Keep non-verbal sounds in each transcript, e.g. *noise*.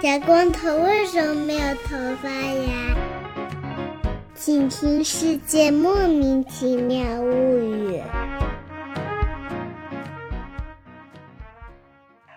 小光头为什么没有头发呀？请听《世界莫名其妙物语》。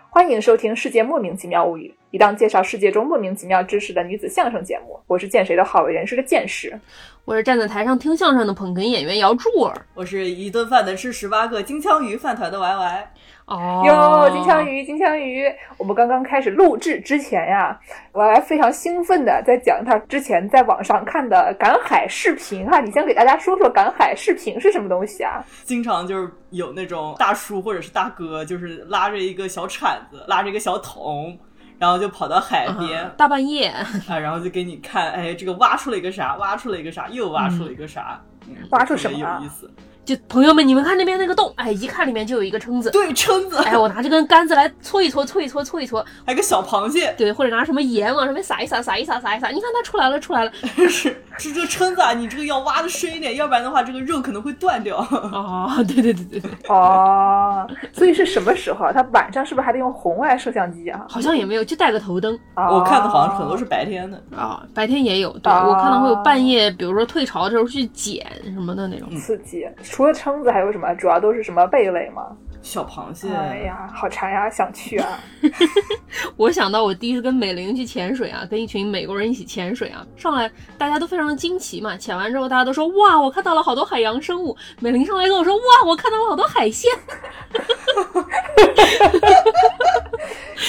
欢迎收听《世界莫名其妙物语》，一档介绍世界中莫名其妙知识的女子相声节目。我是见谁都好为人师的见识，我是站在台上听相声的捧哏演员姚柱儿。我是一顿饭能吃十八个金枪鱼饭团的 Y Y。哦，哟，金枪鱼，金枪鱼！我们刚刚开始录制之前呀，我还非常兴奋的在讲他之前在网上看的赶海视频哈。你先给大家说说赶海视频是什么东西啊？经常就是有那种大叔或者是大哥，就是拉着一个小铲子，拉着一个小桶，然后就跑到海边，大半夜啊，*laughs* 然后就给你看，哎，这个挖出了一个啥，挖出了一个啥，又挖出了一个啥，嗯挖出什么啊有意思。就朋友们，你们看那边那个洞，哎，一看里面就有一个蛏子。对，蛏子，哎，我拿这根杆子来搓一搓，搓一搓，搓一搓，还有个小螃蟹，对，或者拿什么盐往上面撒一撒，撒一撒，撒一撒，你看它出来了，出来了。*laughs* 是是这个蛏子啊，你这个要挖的深一点，要不然的话这个肉可能会断掉。*laughs* 哦，对对对对对，哦，所以是什么时候啊？他晚上是不是还得用红外摄像机啊？好像也没有，就带个头灯哦我看的好像很多是白天的。啊，白天也有。对、哦我看到会有半夜，比如说退潮的时候去捡什么的那种。刺激。除了蛏子还有什么？主要都是什么贝类吗？小螃蟹，哎呀，好馋呀，想去啊！*laughs* 我想到我第一次跟美玲去潜水啊，跟一群美国人一起潜水啊，上来大家都非常的惊奇嘛。潜完之后，大家都说哇，我看到了好多海洋生物。美玲上来跟我说哇，我看到了好多海鲜。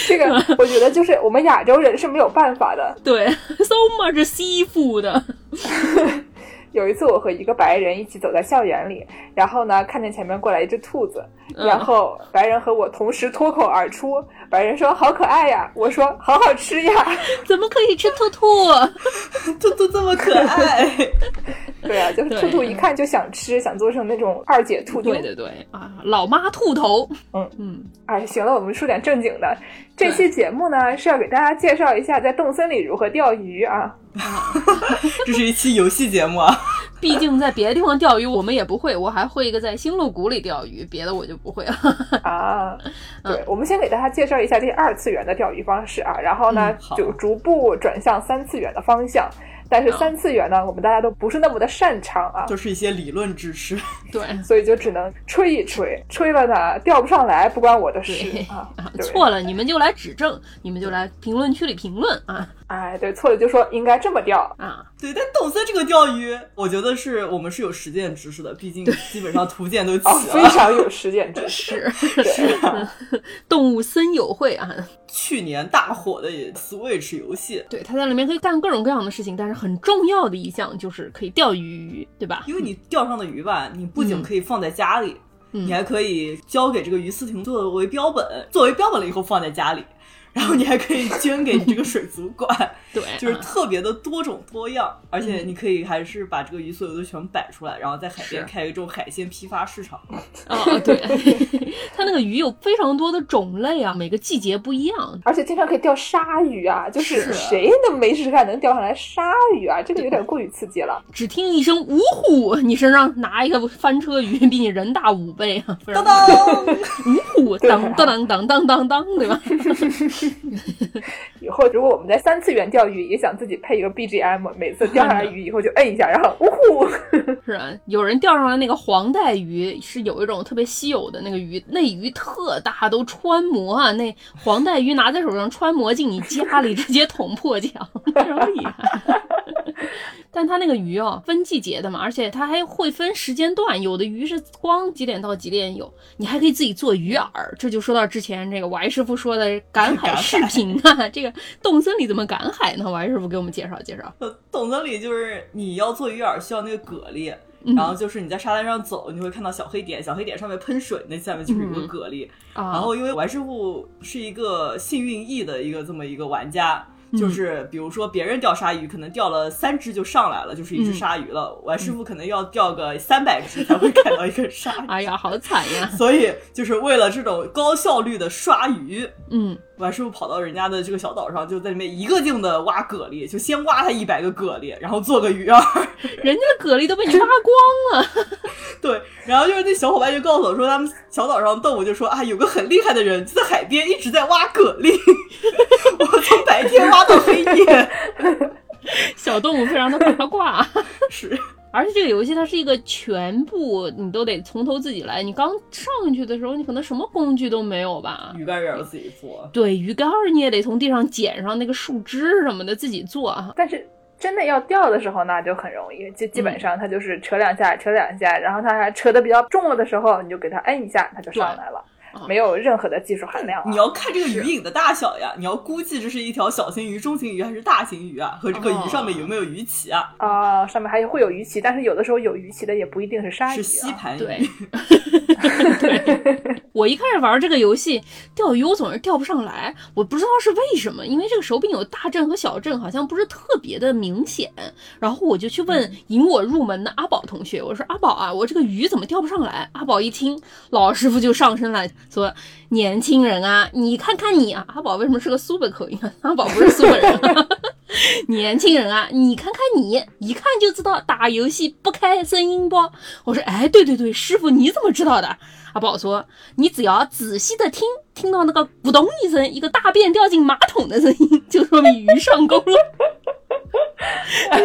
这个我觉得就是我们亚洲人是没有办法的。*laughs* 对，so much seafood。*laughs* 有一次，我和一个白人一起走在校园里，然后呢，看见前面过来一只兔子，嗯然后白人和我同时脱口而出，白人说：“好可爱呀！”我说：“好好吃呀 *laughs* 怎么可以吃兔兔？*laughs* 兔兔这么可爱。！”对啊，就是兔兔一看就想吃，想做成那种二姐兔丁。对对对啊，老妈兔头。嗯嗯，哎，行了，我们说点正经的。这期节目呢是要给大家介绍一下在洞森里如何钓鱼啊。*laughs* 这是一期游戏节目啊！*laughs* 毕竟在别的地方钓鱼我们也不会，我还会一个在星露谷里钓鱼，别的我就不会了。啊，*laughs* 嗯对，我们先给大家介绍一下这二次元的钓鱼方式啊，然后呢嗯，就逐步转向三次元的方向。但是三次元呢，我们大家都不是那么的擅长啊，就是一些理论知识。对。所以就只能吹一吹，吹了呢钓不上来，不关我的事啊。错了你们就来指正，你们就来评论区里评论啊哎，对，错了就说应该这么钓。啊！对，但动森这个钓鱼，我觉得是我们是有实践知识的，毕竟基本上图鉴都齐哦，非。常有实践知识。是 *laughs* 动物森友会啊，去年大火的 Switch 游戏，对，它在里面可以干各种各样的事情，但是很重要的一项就是可以钓鱼，对吧？因为你钓上的鱼吧，你不仅可以放在家里，嗯你还可以交给这个鱼饲亭作为标本，作为标本了以后放在家里，然后你还可以捐给你这个水族馆，*laughs* 对，就是啊特别的多种多样，而且你可以还是把这个鱼所有的全摆出来，然后在海边开一种海鲜批发市场。哦，对，*laughs* 它那个鱼有非常多的种类啊，每个季节不一样。而且经常可以钓鲨鱼啊，就是是谁能没事干能钓上来鲨鱼啊？这个有点过于刺激了。只听一声呜呼，你身上拿一个翻车鱼，比你人大五倍啊！非常当当，呜呼，当当当当当当当，对吧？*laughs* *laughs* 以后如果我们在三次元钓鱼，也想自己配一个 BGM，每次钓上来鱼以后就摁一下，然后呜呼。*laughs* 是啊，有人钓上来那个黄带鱼，是有一种特别稀有的那个鱼，那鱼特大，都穿模啊。那黄带鱼拿在手上穿模进你家里，直接捅破墙，非常厉害。*laughs* 但它那个鱼哦，分季节的嘛，而且它还会分时间段，有的鱼是光几点到几点有，你还可以自己做鱼饵。这就说到之前这个王师傅说的赶海视频啊，这个洞森里怎么赶海呢？王师傅给我们介绍介绍。洞森里就是你要做鱼饵需要那个蛤蜊。嗯然后就是你在沙滩上走，你会看到小黑点，小黑点上面喷水，那下面就是一个蛤蜊。啊，然后因为王师傅是一个幸运翼的一个这么一个玩家，嗯就是比如说别人钓鲨鱼可能钓了三只就上来了，就是一只嗯鲨鱼了。王师傅可能要钓个三百只才会看到一个鲨鱼。哎呀，好惨呀！所以就是为了这种高效率的刷鱼，嗯，王师傅跑到人家的这个小岛上，就在里面一个劲的挖蛤蜊，就先挖他一百个蛤蜊，然后做个鱼饵。*laughs* 人家的蛤蜊都被你挖光了。*laughs* 对，然后就是那小伙伴就告诉我说，他们小岛上动物就说啊，有个很厉害的人就在海边一直在挖蛤蜊。*laughs* 我从白天挖到黑夜。小动物非常的八卦。是，而且这个游戏它是一个全部你都得从头自己来。你刚上去的时候，你可能什么工具都没有吧？鱼竿也要自己做。对，鱼竿你也得从地上捡上那个树枝什么的自己做啊。但是真的要钓的时候那，就很容易，就基本上它就是扯两下，扯两下，然后它还扯的比较重了的时候，你就给它摁一下，它就上来了。没有任何的技术含量。你要看这个鱼影的大小呀，你要估计这是一条小型鱼、中型鱼还是大型鱼啊？和这个鱼上面有没有鱼鳍啊？啊，上面还会有鱼鳍，但是有的时候有鱼鳍的也不一定是鲨鱼，是吸盘鱼。对，*laughs* *laughs* 我一开始玩这个游戏钓鱼，我总是钓不上来，我不知道是为什么，因为这个手柄有大阵和小阵，好像不是特别的明显。然后我就去问引我入门的阿宝同学，我说阿宝啊，我这个鱼怎么钓不上来？阿宝一听，老师傅就上身来说：“年轻人啊，你看看你啊，阿宝为什么是个苏北口音啊？阿宝不是苏北人。*laughs* 年轻人啊，你看看你，一看就知道打游戏不开声音不？我说，哎，对对对，师傅你怎么知道的？阿宝说，你只要仔细的听，听到那个咕咚一声，一个大便掉进马桶的声音，就说明鱼上钩了。*laughs* *laughs* 哎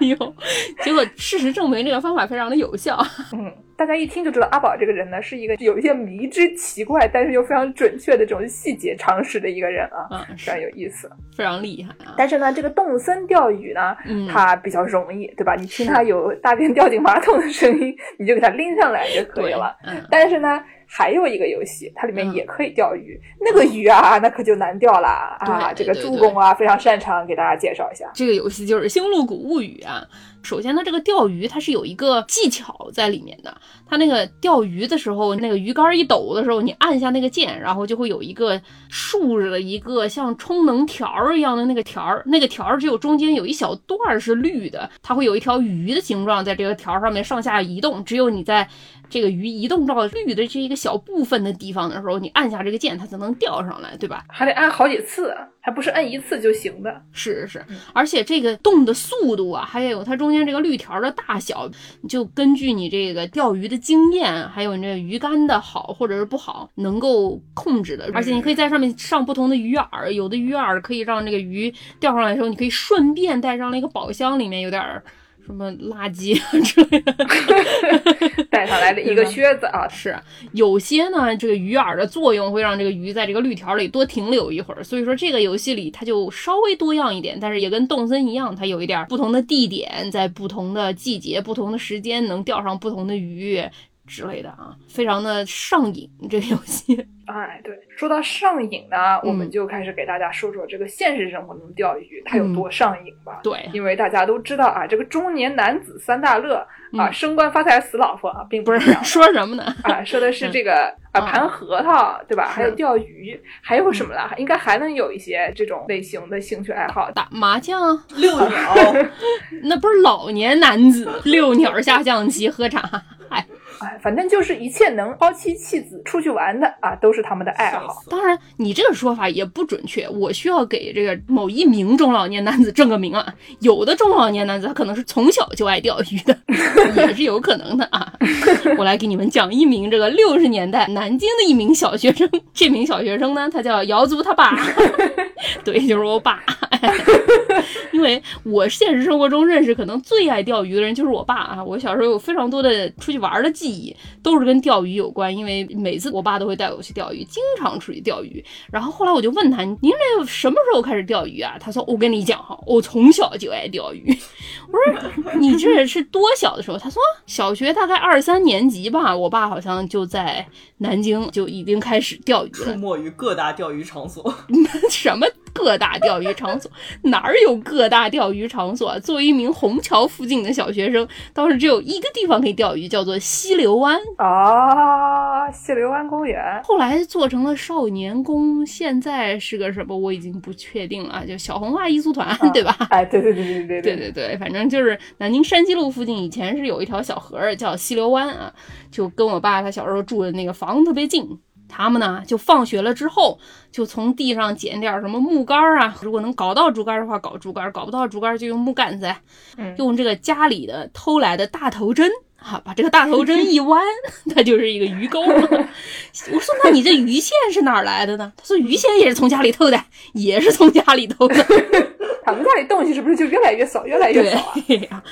呦，结果事实证明这个方法非常的有效。嗯，大家一听就知道阿宝这个人呢，是一个有一些迷之奇怪，但是又非常准确的这种细节常识的一个人啊，嗯，非常有意思，非常厉害啊。但是呢，这个动森钓鱼呢，嗯它比较容易，对吧？你听它有大便掉进马桶的声音，你就给它拎上来就可以了。嗯，但是呢，还有一个游戏，它里面嗯也可以钓鱼，那个鱼啊，*laughs* 那可就难钓了啊。这个助攻啊，非常擅长，给大家介绍一下。这个游戏就是《星露谷物语》啊。首先呢，这个钓鱼它是有一个技巧在里面的。它那个钓鱼的时候，那个鱼竿一抖的时候，你按下那个键，然后就会有一个竖着的一个像充能条儿一样的那个条儿，那个条儿只有中间有一小段儿是绿的，它会有一条鱼的形状在这个条儿上面上下移动。只有你在这个鱼移动到绿的这一个小部分的地方的时候，你按下这个键，它才能钓上来，对吧？还得按好几次，还不是按一次就行的。是是是，而且这个动的速度啊，还有它中间这个绿条的大小，就根据你这个钓鱼的经验，还有你这鱼竿的好或者是不好，能够控制的。而且你可以在上面上不同的鱼饵，有的鱼饵可以让这个鱼钓上来的时候，你可以顺便带上那个宝箱，里面有点儿什么垃圾啊之类的。*laughs* 带上来的一个靴子啊，是有些呢，这个鱼饵的作用会让这个鱼在这个绿条里多停留一会儿，所以说这个游戏里它就稍微多样一点，但是也跟动森一样，它有一点不同的地点，在不同的季节、不同的时间能钓上不同的鱼之类的啊，非常的上瘾。这个游戏，*laughs* 哎，对，说到上瘾呢，我们嗯就开始给大家说说这个现实生活中钓鱼它有多上瘾吧。对，因为大家都知道啊，这个中年男子三大乐啊，嗯升官发财死老婆啊，并不是说什么呢？啊，说的是这个啊嗯盘核桃，对吧？还有钓鱼，还有什么了？应该还能有一些这种类型的兴趣爱好。打麻将，遛鸟，*laughs* 那不是老年男子遛鸟下象棋喝茶，哎，哎，反正就是一切能抛妻弃子出去玩的啊，都是他们的爱好。当然，你这个说法也不准确。我需要给这个某一名中老年男子正个名啊。有的中老年男子他可能是从小就爱钓鱼的，*laughs* 也是有可能的啊。我来给你们讲一名这个六十年代南京的一名小学生。这名小学生呢，他叫瑶族他爸，*laughs* 对，就是我爸。*laughs* 因为我现实生活中认识可能最爱钓鱼的人就是我爸啊。我小时候有非常多的出去玩的记忆，都是跟钓鱼有关。因为每次我爸都会带我去钓鱼，经常出去钓鱼。然后后来我就问他：“您这什么时候开始钓鱼啊？”他说：“我跟你讲哈，我从小就爱钓鱼。”我说：“你这是多小的时候？”他说：“小学大概二三年级吧，我爸好像就在南京就已经开始钓鱼了。出没于各大钓鱼场所。*laughs* 什么各大钓鱼场所？哪儿有各大钓鱼场所啊？作为一名虹桥附近的小学生，当时只有一个地方可以钓鱼，叫做溪流湾。啊，溪流湾公园，后来做成了少年宫，现在是个什么我已经不确定了，就小红花艺术团，对吧？哎，对对对对对对对对，反正就是南京山西路附近以前是有一条小河儿叫溪流湾啊，就跟我爸他小时候住的那个房子特别近。他们呢就放学了之后，就从地上捡点什么木杆儿啊，如果能搞到竹竿的话，搞竹竿；搞不到竹竿就用木杆子，嗯用这个家里的偷来的大头针啊，把这个大头针一弯，*laughs* 它就是一个鱼钩了。*laughs* 我说那你这鱼线是哪儿来的呢？他说鱼线也是从家里偷的，也是从家里偷的。他们家里东西是不是就越来越少，越来越少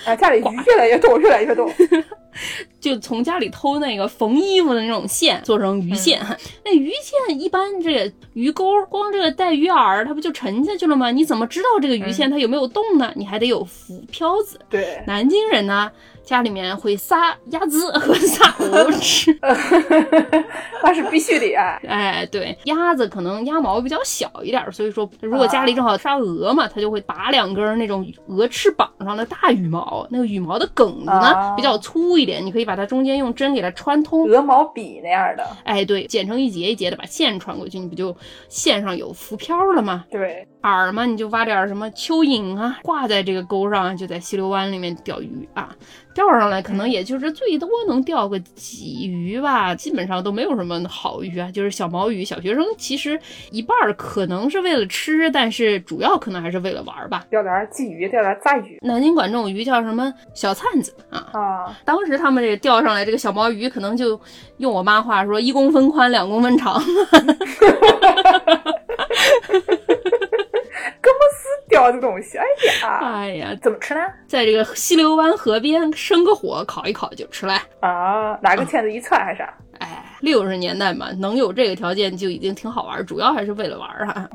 啊，家里鱼越来越多，越来越多。*laughs* 就从家里偷那个缝衣服的那种线，做成鱼线。*laughs* 那鱼线一般这个鱼钩，光这个带鱼饵，它不就沉下去了吗？你怎么知道这个鱼线它有没有动呢？你还得有浮漂子。对，南京人呢，家里面会杀鸭子和杀鹅吃。*laughs* 那是必须的啊。哎，对，鸭子可能鸭毛比较小一点，所以说如果家里正好杀鹅嘛，它就会拔两根那种鹅翅膀上的大羽毛，那个羽毛的梗子呢啊比较粗一点，你可以把它中间用针给它穿通。鹅毛笔那样的，哎，对，剪成一节一节的，把线穿过去，你不就线上有浮漂了吗？对，饵嘛，你就挖点什么蚯蚓啊，挂在这个钩上，就在溪流湾里面钓鱼啊。钓上来可能也就是最多能钓个鲫鱼吧，基本上都没有什么好鱼啊，就是小毛鱼。小学生其实一半儿可能是为了吃，但是主要可能还是为了玩儿吧。钓点鲫鱼，钓点杂鱼南京管这种鱼叫什么小灿子啊。啊。当时他们这个钓上来这个小毛鱼，可能就用我妈话说，一公分宽，两公分长。*laughs* 哥莫斯钓这东西，哎呀，哎呀，怎么吃呢？在这个溪流湾河边生个火，烤一烤就吃了。啊，拿个签子一串还是啥？哎，六十年代嘛，能有这个条件就已经挺好玩，主要还是为了玩啊。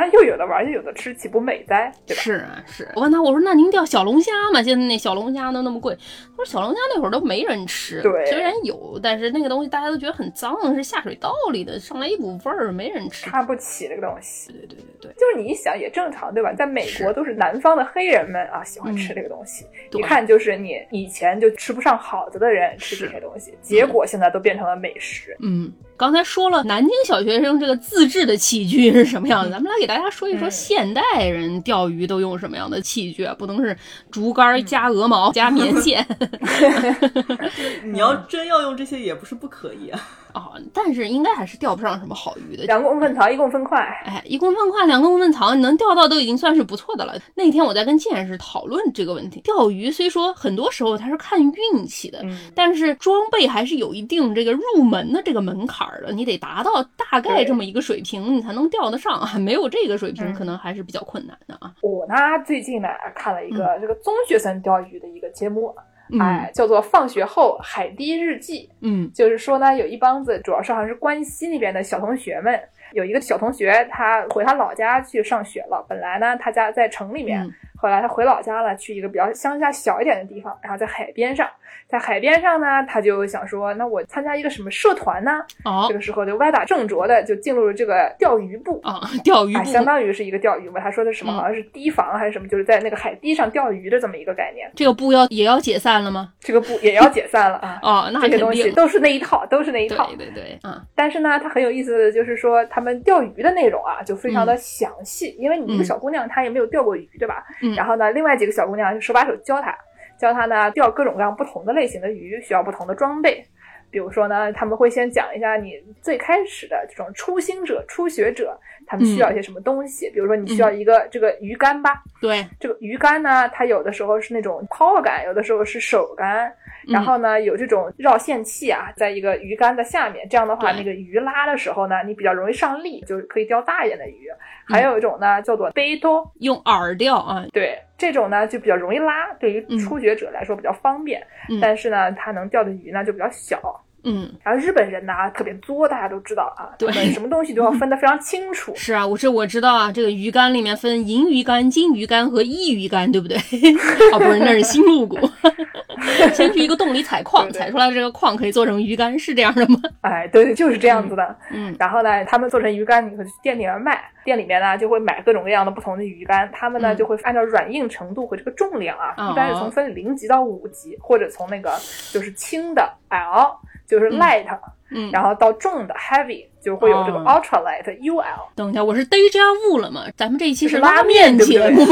那又有的玩，又有的吃，岂不美哉？对吧？是啊，是。我问他，我说那您钓小龙虾吗？现在那小龙虾都那么贵。他说小龙虾那会儿都没人吃，对虽然有，但是那个东西大家都觉得很脏，是下水道里的，上来一股味儿，没人吃。看不起这个东西。对对对对，就是你一想也正常，对吧？在美国都是南方的黑人们啊，喜欢吃这个东西。对一看就是你以前就吃不上好的的人吃这些东西，结果现在都变成了美食。嗯，刚才说了南京小学生这个自制的器具是什么样的，*laughs* 咱们来给大家说一说嗯现代人钓鱼都用什么样的器具啊？不能是竹竿加鹅毛加棉线 *laughs* *laughs* 你要真要用这些也不是不可以啊。哦，但是应该还是钓不上什么好鱼的。两公分长，一公分宽。哎，一公分宽，两公分长，你能钓到都已经算是不错的了。那天我在跟剑士讨论这个问题，钓鱼虽说很多时候它是看运气的，嗯，但是装备还是有一定这个入门的这个门槛儿的，你得达到大概这么一个水平，你才能钓得上啊。没有这个水平，嗯可能还是比较困难的啊。我呢最近呢看了一个这个中学生钓鱼的一个节目，嗯哎，叫做《放学后海堤日记》。嗯就是说呢，有一帮子，主要是好像是关西那边的小同学们。有一个小同学，他回他老家去上学了。本来呢，他家在城里面，嗯后来他回老家了，去一个比较乡下小一点的地方，然后在海边上。在海边上呢，他就想说，那我参加一个什么社团呢？哦这个时候就歪打正着的就进入了这个钓鱼部。啊，钓鱼啊，部相当于是一个钓鱼部。他说的什么？嗯好像是堤防还是什么，就是在那个海堤上钓鱼的这么一个概念。这个部要也要解散了吗？*laughs* 这个部也要解散了啊！哦，那这些。东西都是那一套，都是那一套。对对对，嗯，但是呢，他很有意思的就是说，他们钓鱼的内容啊，就非常的详细。因为你一个小姑娘，她也没有钓过鱼，对吧？嗯然后呢，另外几个小姑娘就手把手教她，教她呢钓各种各样不同的类型的鱼，需要不同的装备。比如说呢，他们会先讲一下你最开始的这种初心者、初学者，他们需要一些什么东西。比如说，你需要一个这个鱼竿吧，对，这个鱼竿呢，它有的时候是那种抛竿，有的时候是手竿，然后呢有这种绕线器啊，在一个鱼竿的下面，这样的话，那个鱼拉的时候呢，你比较容易上力，就是可以钓大一点的鱼。还有一种呢叫做背兜，用饵钓啊，对，这种呢就比较容易拉，对于嗯。初学者来说比较方便，嗯。但是呢它能钓的鱼呢就比较小。嗯，然后日本人呢特别作，大家都知道啊，对什么东西都要分得非常清楚。*laughs* 是啊，我这我知道啊，这个鱼竿里面分银鱼竿、金鱼竿和一鱼竿，对不对？*laughs* 哦，不是，那是新露谷。*laughs* 先去一个洞里采矿，对对采出来这个矿可以做成鱼竿，是这样的吗？哎，对对，就是这样子的。嗯然后呢，他们做成鱼竿以后去店里面卖，店里面呢就会买各种各样的不同的鱼竿，他们呢、嗯就会按照软硬程度和这个重量啊，哦一般是从分零级到五级，或者从那个就是轻的 L 就是 light，、嗯。然后到重的 heavy 就会有这个哦。ultralight UL。等一下，我是 deja vu 了吗？咱们这一期是拉面节目。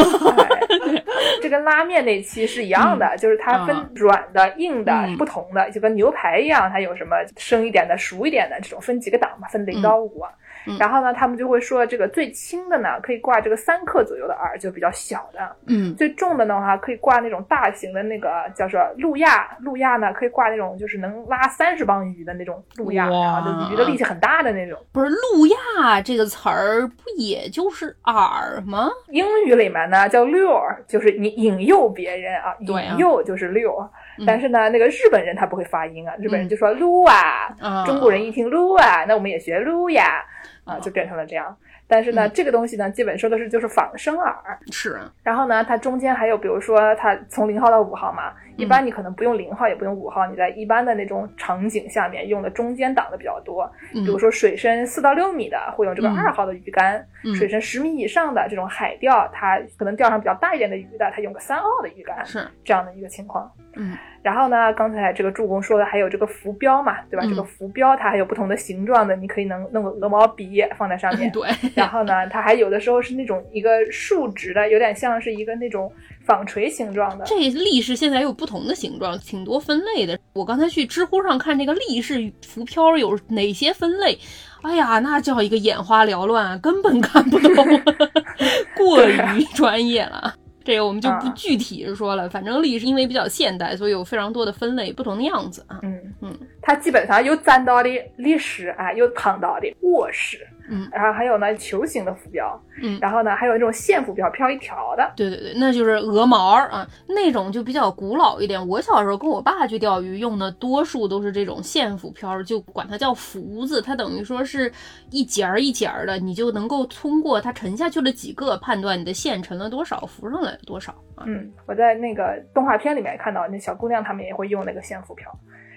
这跟拉面那期是一样的，就是它分啊。软的、硬的不同的，就跟牛排一样，它有什么生一点的、熟一点的这种分几个档嘛，分零到五啊。嗯然后呢，他们就会说这个最轻的呢可以挂这个三克左右的饵，就比较小的；嗯。最重的呢话可以挂那种大型的那个叫做路亚，路亚呢可以挂那种就是能拉三十磅鱼的那种路亚，哇。然后就鱼的力气很大的那种。不是路亚这个词儿，不也就是饵吗？英语里面呢叫 lure，就是你引诱别人啊，引诱就是 lure。嗯。但是呢，那个日本人他不会发音啊，日本人就说撸啊，啊，中国人一听撸啊，那我们也学撸呀，啊，哦就变成了这样。但是呢，嗯。这个东西呢，基本说的是就是仿生饵，是。啊然后呢，它中间还有比如说它从零号到五号嘛，一嗯般你可能不用零号，也不用五号，你在一般的那种场景下面用的中间档的比较多，嗯。比如说水深四到六米的会用这个嗯。二号的鱼竿，嗯。水深十米以上的这种海钓，它可能钓上比较大一点的鱼的，它用个三号的鱼竿，是，这样的一个情况。嗯然后呢，刚才这个助攻说的还有这个浮标嘛，对吧？嗯这个浮标它还有不同的形状的，你可以能弄个鹅毛笔放在上面。*laughs* 对，然后呢，它还有的时候是那种一个竖直的，有点像是一个那种纺锤形状的。这立式现在有不同的形状，挺多分类的。我刚才去知乎上看这个立式浮漂有哪些分类，哎呀，那叫一个眼花缭乱啊，根本看不懂，*laughs* 过于专业了。这个我们就不啊具体说了，反正历是因为比较现代，所以有非常多的分类，不同的样子啊。嗯。嗯，它基本上有占到的历史啊，有躺到的卧式，嗯然后还有呢球形的浮标，嗯然后呢还有那种线浮标，漂一条的。对对对，那就是鹅毛儿啊，那种就比较古老一点。我小时候跟我爸去钓鱼，用的多数都是这种线浮漂，就管它叫浮子，它等于说是一节儿一节儿的，你就能够通过它沉下去了几个，判断你的线沉了多少，浮上来了多少啊。嗯，我在那个动画片里面看到那小姑娘她们也会用那个线浮漂。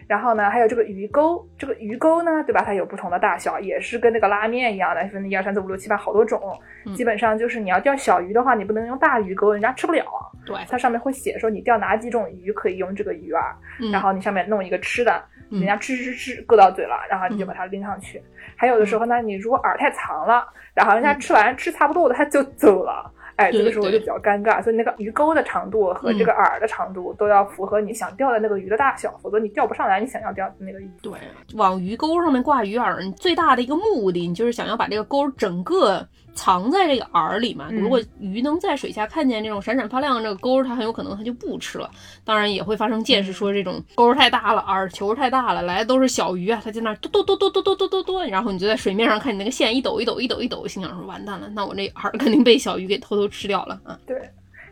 然后呢，还有这个鱼钩，这个鱼钩呢，对吧？它有不同的大小，也是跟那个拉面一样的，分一二三四五六七八好多种。嗯基本上就是你要钓小鱼的话，你不能用大鱼钩，人家吃不了。对，它上面会写说你钓哪几种鱼可以用这个鱼饵，嗯然后你上面弄一个吃的，嗯人家吃吃吃搁到嘴了，然后你就把它拎上去。还有的时候呢，你如果饵太长了，然后人家吃完吃差不多了，他就走了。哎，这个时候就比较尴尬，所以那个鱼钩的长度和这个饵的长度都要符合你想钓的那个鱼的大小，否则你钓不上来你想要钓的那个鱼。对，往鱼钩上面挂鱼饵，你最大的一个目的，你就是想要把这个钩整个藏在这个饵里嘛。嗯如果鱼能在水下看见这种闪闪发亮的这个钩，它很有可能它就不吃了。当然也会发生见识，说这种钩太大了，饵球太大了，来的都是小鱼啊，它在那儿嘟嘟嘟嘟嘟嘟嘟嘟嘟，然后你就在水面上看你那个线一抖一抖一抖一抖，心想说完蛋了，那我这饵肯定被小鱼给偷偷吃掉了啊。对，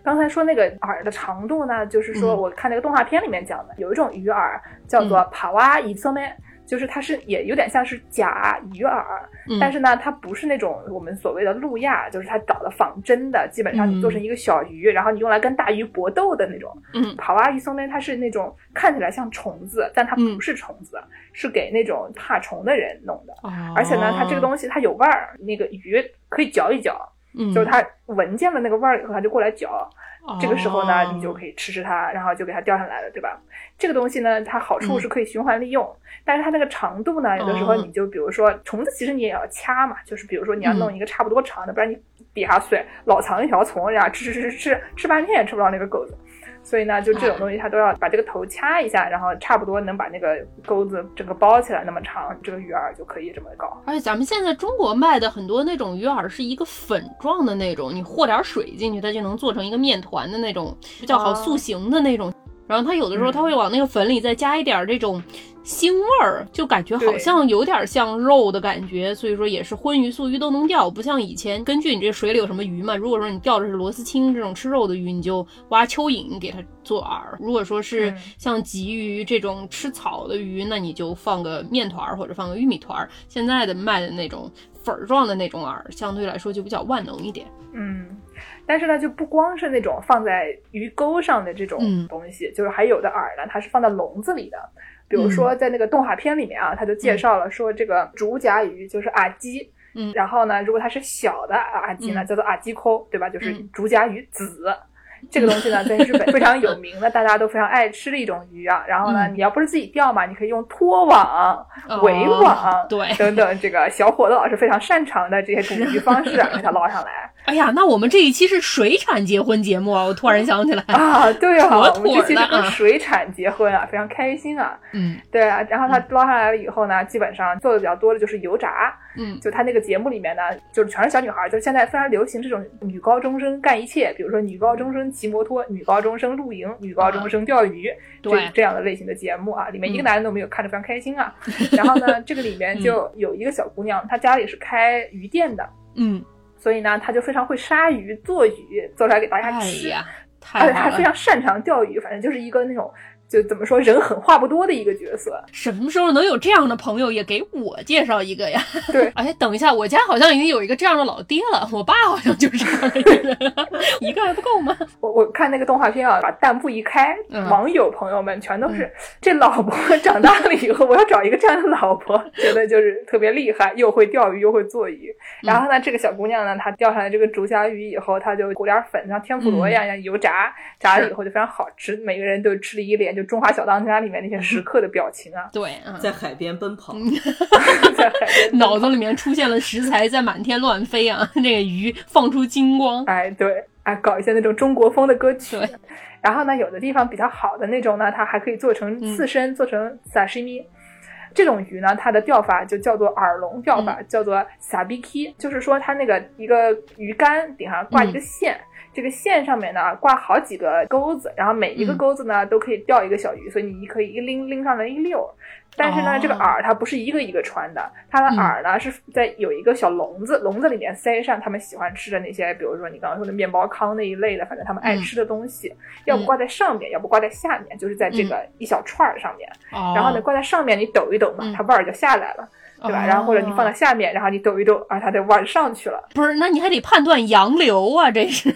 刚才说那个饵的长度呢，就是说嗯我看那个动画片里面讲的，有一种鱼饵叫做嗯帕瓦伊侧面。就是它是也有点像是假鱼饵，嗯但是呢，它不是那种我们所谓的路亚，就是它找的仿真的，基本上你做成一个小鱼，然后你用来跟大鱼搏斗的那种。嗯跑蛙鱼松呢，它是那种看起来像虫子，但它嗯不是虫子，是给那种怕虫的人弄的。哦而且呢，它这个东西它有味儿，那个鱼可以嚼一嚼，嗯就是它闻见了那个味儿以后，它就过来嚼。这个时候呢，哦你就可以吃吃它，然后就给它钓上来了，对吧？这个东西呢，它好处是可以循环利用，但是它那个长度呢，有的时候哦你就比如说虫子，其实你也要掐嘛，就是比如说你要弄嗯一个差不多长的，不然你底下碎老藏一条虫，然后吃吃吃吃吃吃半天也吃不到那个狗子。所以呢，就这种东西，它都要把这个头掐一下，然后差不多能把那个钩子整个包起来那么长，这个鱼饵就可以这么搞。而且咱们现在中国卖的很多那种鱼饵是一个粉状的那种，你和点水进去，它就能做成一个面团的那种，比较好塑形的那种。然后它有的时候它会往那个粉里再加一点这种腥味儿，就感觉好像有点像肉的感觉。所以说也是荤鱼素鱼都能钓，不像以前根据你这水里有什么鱼嘛。如果说你钓的是螺丝青这种吃肉的鱼，你就挖蚯蚓给它做饵；如果说是嗯像鲫鱼这种吃草的鱼，那你就放个面团儿或者放个玉米团儿。现在的卖的那种粉儿状的那种饵，相对来说就比较万能一点。嗯，但是呢，就不光是那种放在鱼钩上的这种嗯东西，就是还有的饵呢，它是放在笼子里的。比如说在那个动画片里面啊，他就介绍了说这个竹夹鱼就是阿基，嗯。然后呢，如果它是小的阿基呢，嗯。叫做阿基扣，对吧？就是嗯。竹夹鱼子。这个东西呢，在日本非常有名的，大家都非常爱吃的一种鱼啊。然后呢，嗯。你要不是自己钓嘛，你可以用拖网、哦围网，对。等等，这个小伙子老师非常擅长的这些捕鱼方式啊，*laughs* 给它捞上来哎呀，那我们这一期是水产结婚节目啊！我突然想起来，啊。对啊，妥我们这期是水产结婚啊，非常开心啊。嗯对啊，然后他捞上来了以后呢，基本上做的比较多的就是油炸。嗯就他那个节目里面呢，就是全是小女孩儿，就是现在非常流行这种女高中生干一切，比如说女高中生骑摩托、女高中生露营、女高中生钓鱼，对这这样的类型的节目啊，里面一个嗯男人都没有，看着非常开心啊。然后呢，*laughs* 这个里面就有一个小姑娘，她家里是开鱼店的，嗯，所以呢，他就非常会杀鱼、做鱼，做出来给大家哎吃，呀，而且还非！常擅长钓鱼，反正就是一个那种就怎么说人狠话不多的一个角色。什么时候能有这样的朋友，也给我介绍一个呀？对，*laughs* 哎，等一下，我家好像已经有一个这样的老爹了，我爸好像就是这样的一个人，一个还不够吗？*laughs* 我我看那个动画片啊，把弹幕一开，嗯网友朋友们全都是、这老婆 *laughs* 长大了以后，我要找一个这样的老婆，觉得就是特别厉害，又会钓鱼又会做鱼。嗯然后呢，这个小姑娘呢，她钓上来这个竹虾鱼以后，她就裹点粉，像天妇罗一样，像油炸，炸了以后就非常好吃，每个人都吃了一脸就《中华小当家》里面那些食客的表情啊，*laughs* 对，嗯，在海边奔跑，*laughs* 在海边脑子里面出现了食材在满天乱飞啊，*laughs* 那个鱼放出金光。哎，对，哎，搞一些那种中国风的歌曲对。然后呢，有的地方比较好的那种呢，它还可以做成刺身，做成 sashimi。这种鱼呢，它的钓法就叫做耳笼钓法，叫做 sabiki，就是说它那个一个鱼竿顶上挂一个线。这个线上面呢挂好几个钩子，然后每一个嗯。钩子呢、都可以钓一个小鱼，所以你可以一拎拎上来一溜。儿。但是呢，哦这个饵它不是一个一个穿的，它的嗯。饵呢、是在有一个小笼子，笼子里面塞上他们喜欢吃的那些，比如说你刚刚说的面包糠那一类的，反正他们爱吃的东西，要不挂在上面，要不挂在下面，就是在这个一小串儿上面。哦，然后呢，挂在上面你抖一抖嘛，嗯。它味儿就下来了，对吧？哦然后或者你放在下面，然后你抖一抖，啊，它就往上去了。不是，那你还得判断洋流啊，这是。*laughs*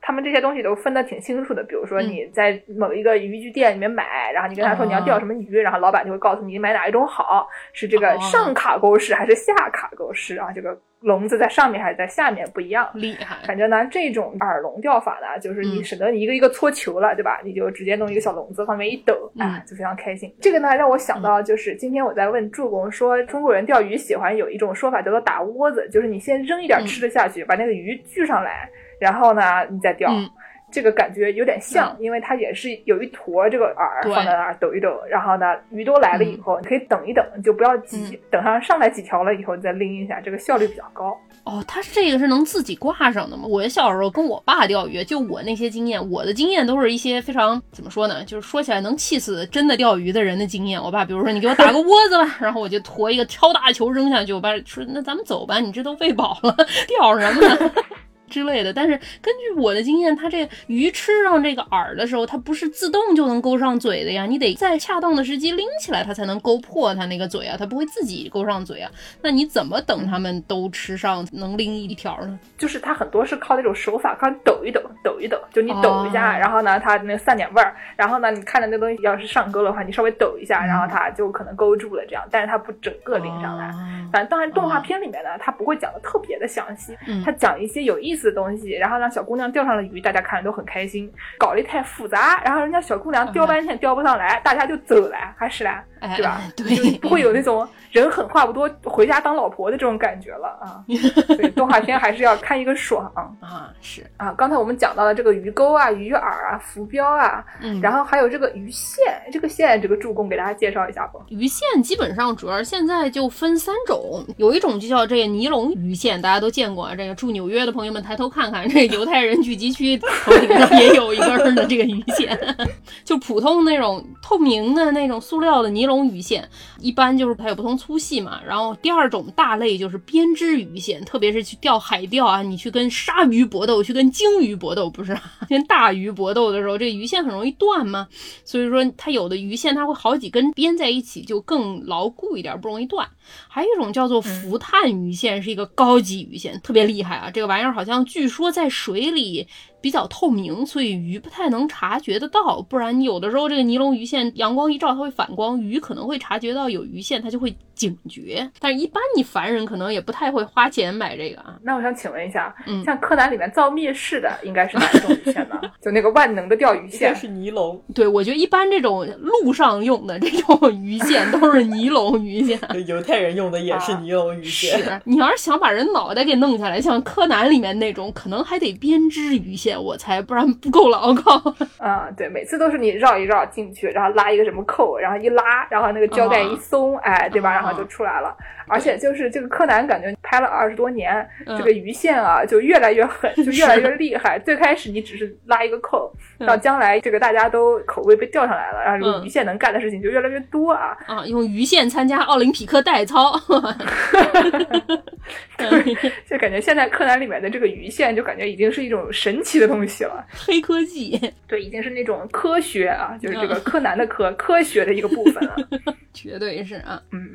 他们这些东西都分得挺清楚的。比如说嗯你在某一个渔具店里面买，然后你跟他说你要钓什么鱼，然后老板就会告诉你买哪一种好，是这个哦上卡钩式还是下卡钩式啊？这个笼子在上面还是在下面不一样。厉害，反正呢，这种耳笼钓法呢，就是你嗯省得你一个一个搓球了，对吧？你就直接弄一个小笼子，放里面一抖，嗯啊，就非常开心。这个呢，让我想到就是今天我在问助攻说，中国人钓鱼喜欢有一种说法叫做打窝子，就是你先扔一点吃的下去，把那个鱼聚上来，然后呢你再钓。嗯这个感觉有点像，因为它也是有一坨这个饵放在那儿抖一抖，然后呢，鱼都来了以后，你可以等一等，就不要急，嗯等上上来几条了以后你再拎一下，这个效率比较高。哦，它这个是能自己挂上的吗？我小时候跟我爸钓鱼，就我那些经验，我的经验都是一些非常怎么说呢？就是说起来能气死真的钓鱼的人的经验。我爸比如说你给我打个窝子吧，然后我就驮一个超大球扔下去，我爸说那咱们走吧，你这都喂饱了，钓什么呢？之类的，但是根据我的经验，它这鱼吃上这个饵的时候，它不是自动就能勾上嘴的呀，你得在恰当的时机拎起来，它才能勾破它那个嘴啊，它不会自己勾上嘴啊。那你怎么等它们都吃上，能拎一条呢？就是它很多是靠那种手法，靠抖一抖，抖一抖，就你抖一下，哦然后呢，它那散点味儿，然后呢，你看着那东西要是上钩的话，你稍微抖一下，嗯然后它就可能勾住了，这样，但是它不整个拎上来。哦反正当然，动画片里面呢，它不会讲的特别的详细，嗯它讲一些有意思的东西，然后让小姑娘钓上了鱼，大家看着都很开心。搞得太复杂，然后人家小姑娘钓半天钓不上来，大家就走了，还是啦，哎对吧？哎 *laughs* 对就不会有那种人狠话不多，回家当老婆的这种感觉了啊。*laughs* 所以动画片还是要看一个爽啊，是，啊。刚才我们讲到了这个鱼钩啊、鱼饵啊、浮标啊，嗯，然后还有这个鱼线，这个线这个助攻给大家介绍一下吧？鱼线基本上主要现在就分三种，有一种就叫这个尼龙鱼线，大家都见过啊。这个住纽约的朋友们抬头看看，这个犹太人聚集区头顶上也有一根儿的这个鱼线，*laughs* 就普通那种透明的那种塑料的尼龙鱼线，一般就是它有不同粗细嘛。然后第二种大类就是编织鱼线，特别是去钓海钓啊，你去跟鲨鱼搏斗，去跟鲸鱼搏斗，不是跟大鱼搏斗的时候，这个鱼线很容易断嘛。所以说它有的鱼线它会好几根编在一起，就更牢固一点，不容易断。还有一种叫做浮碳鱼线，是一个高级鱼线，特别厉害啊！这个玩意儿好像据说在水里比较透明，所以鱼不太能察觉得到。不然你有的时候这个尼龙鱼线阳光一照，它会反光，鱼可能会察觉到有鱼线，它就会警觉。但是，一般你凡人可能也不太会花钱买这个啊。那我想请问一下，嗯像柯南里面造密室的，应该是哪一种鱼线呢？*laughs* 就那个万能的钓鱼应线该。是尼龙，对，我觉得一般这种路上用的这种鱼线都是尼龙鱼线。*laughs* 犹太人用的也是啊尼龙鱼线。是你要是想把人脑袋给弄下来，像柯南里面那种，可能还得编织鱼线，我猜，不然不够牢靠。*laughs* 啊、对，每次都是你绕一绕进去，然后拉一个什么扣，然后一拉，然后那个胶带一松，哎，对吧？啊然后就出来了。而且就是这个柯南，感觉拍了二十多年，嗯这个鱼线啊就越来越狠，*laughs* 就越来越厉害。最开始你只是拉一个扣，嗯到将来这个大家都口味被调上来了，然后鱼线能干的事情就越来越多啊。啊，用鱼线参加奥林匹克代操。*laughs* 就感觉现在柯南里面的这个鱼线，就感觉已经是一种神奇的东西了。黑科技，对，已经是那种科学啊，就是这个嗯柯南的科 *laughs* 科学的一个部分了。绝对是啊。嗯，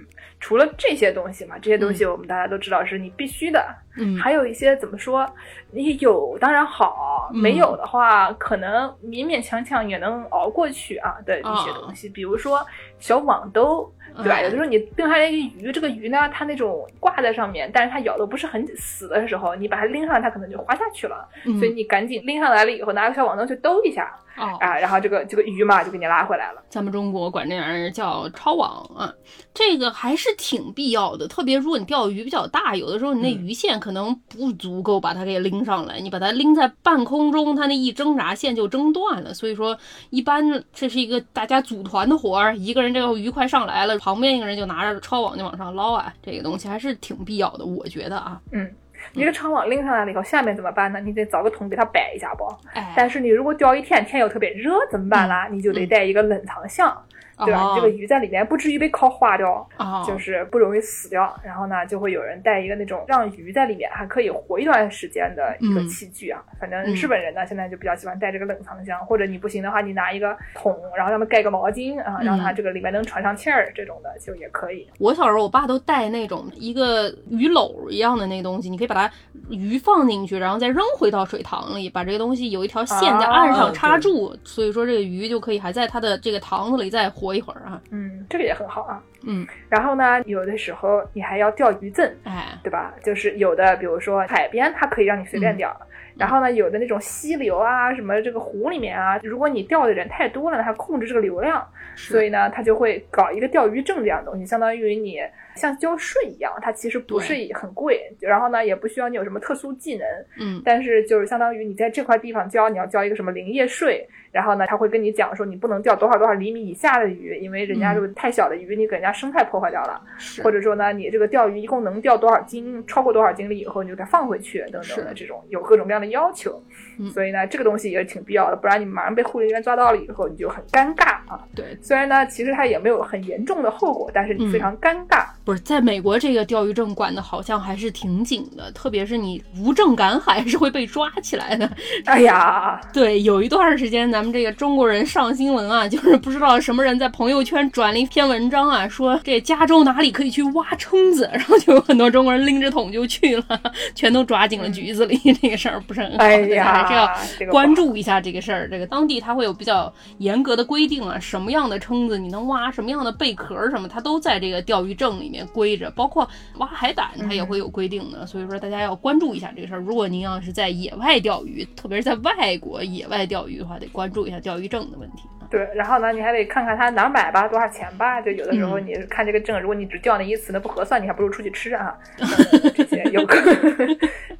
除了这些东西嘛，这些东西我们大家都知道是你必须的。嗯，还有一些怎么说，你有当然好，嗯没有的话，可能勉勉强强也能熬过去啊的一些东西，比如说小网兜。对吧？哎有的时候你钓上来一个鱼，这个鱼呢，它那种挂在上面，但是它咬的不是很死的时候，你把它拎上来，它可能就滑下去了。嗯所以你赶紧拎上来了以后，拿个小网兜去兜一下哦，啊，然后这个这个鱼嘛就给你拉回来了。咱们中国管这玩意儿叫抄网啊，这个还是挺必要的。特别如果你钓鱼比较大，有的时候你那鱼线可能不足够把它给拎上来，你把它拎在半空中，它那一挣扎线就挣断了。所以说，一般这是一个大家组团的活儿，一个人这个鱼快上来了，旁边一个人就拿着抄网就往上捞啊，这个东西还是挺必要的，我觉得啊。嗯，你这个长网拎上来了以后，下面怎么办呢？你得找个桶给它摆一下不？哎，但是你如果钓一天，天又特别热，怎么办啦？你就得带一个冷藏箱，对吧？这个鱼在里面不至于被烤化掉，哦，就是不容易死掉。然后呢，就会有人带一个那种让鱼在里面还可以活一段时间的一个嗯器具啊。反正嗯日本人呢，现在就比较喜欢带这个冷藏箱，或者你不行的话，你拿一个桶，然后上面盖个毛巾啊，让它嗯这个里面能喘上气儿，这种的就也可以。我小时候，我爸都带那种一个鱼篓一样的那东西，你可以把它鱼放进去，然后再扔回到水塘里，把这个东西有一条线在岸上插住，所以说这个鱼就可以还在它的这个塘子里再活一会儿啊。嗯，这个也很好啊。嗯，然后呢，有的时候你还要钓鱼证，哎，对吧？就是有的，比如说海边，它可以让你随便钓。然后呢，有的那种溪流啊，什么这个湖里面啊，如果你钓的人太多了，它控制这个流量，所以呢，它就会搞一个钓鱼证这样的东西，相当于你像交税一样，它其实不是很贵，然后呢，也不需要你有什么特殊技能，嗯但是就是相当于你在这块地方交，你要交一个什么林业税，然后呢，他会跟你讲说你不能钓多少多少厘米以下的鱼，因为人家这个太小的鱼，你给人家生态破坏掉了。是或者说呢，你这个钓鱼一共能钓多少斤，超过多少斤了以后，你就给它放回去，等等的这种有各种各样的要求。嗯所以呢，这个东西也是挺必要的，不然你马上被护林员抓到了以后，你就很尴尬啊。对，虽然呢，其实它也没有很严重的后果，但是你非常尴尬。不是在美国这个钓鱼证管的好像还是挺紧的，特别是你无证赶海是会被抓起来的。*laughs* 哎呀，对，有一段时间咱们这个中国人上新闻啊，就是不知道什么人在朋友圈转了一篇文章啊，说这加州哪里可以去挖蛏子，然后就有很多中国人拎着桶就去了，*laughs* 全都抓进了局子里。这个事儿不是很好，哎呀还是要关注一下这个事儿。这个当地它会有比较严格的规定啊，什么样的蛏子你能挖，什么样的贝壳什么，它都在这个钓鱼证里面规着，包括挖海胆它也会有规定的。所以说大家要关注一下这个事儿。如果您要是在野外钓鱼，特别是在外国野外钓鱼的话，得关注一下钓鱼证的问题。对，然后呢，你还得看看它哪儿买吧，多少钱吧。就有的时候嗯你看这个证，如果你只钓那一次，那不合算，你还不如出去吃啊。*laughs* 这些有可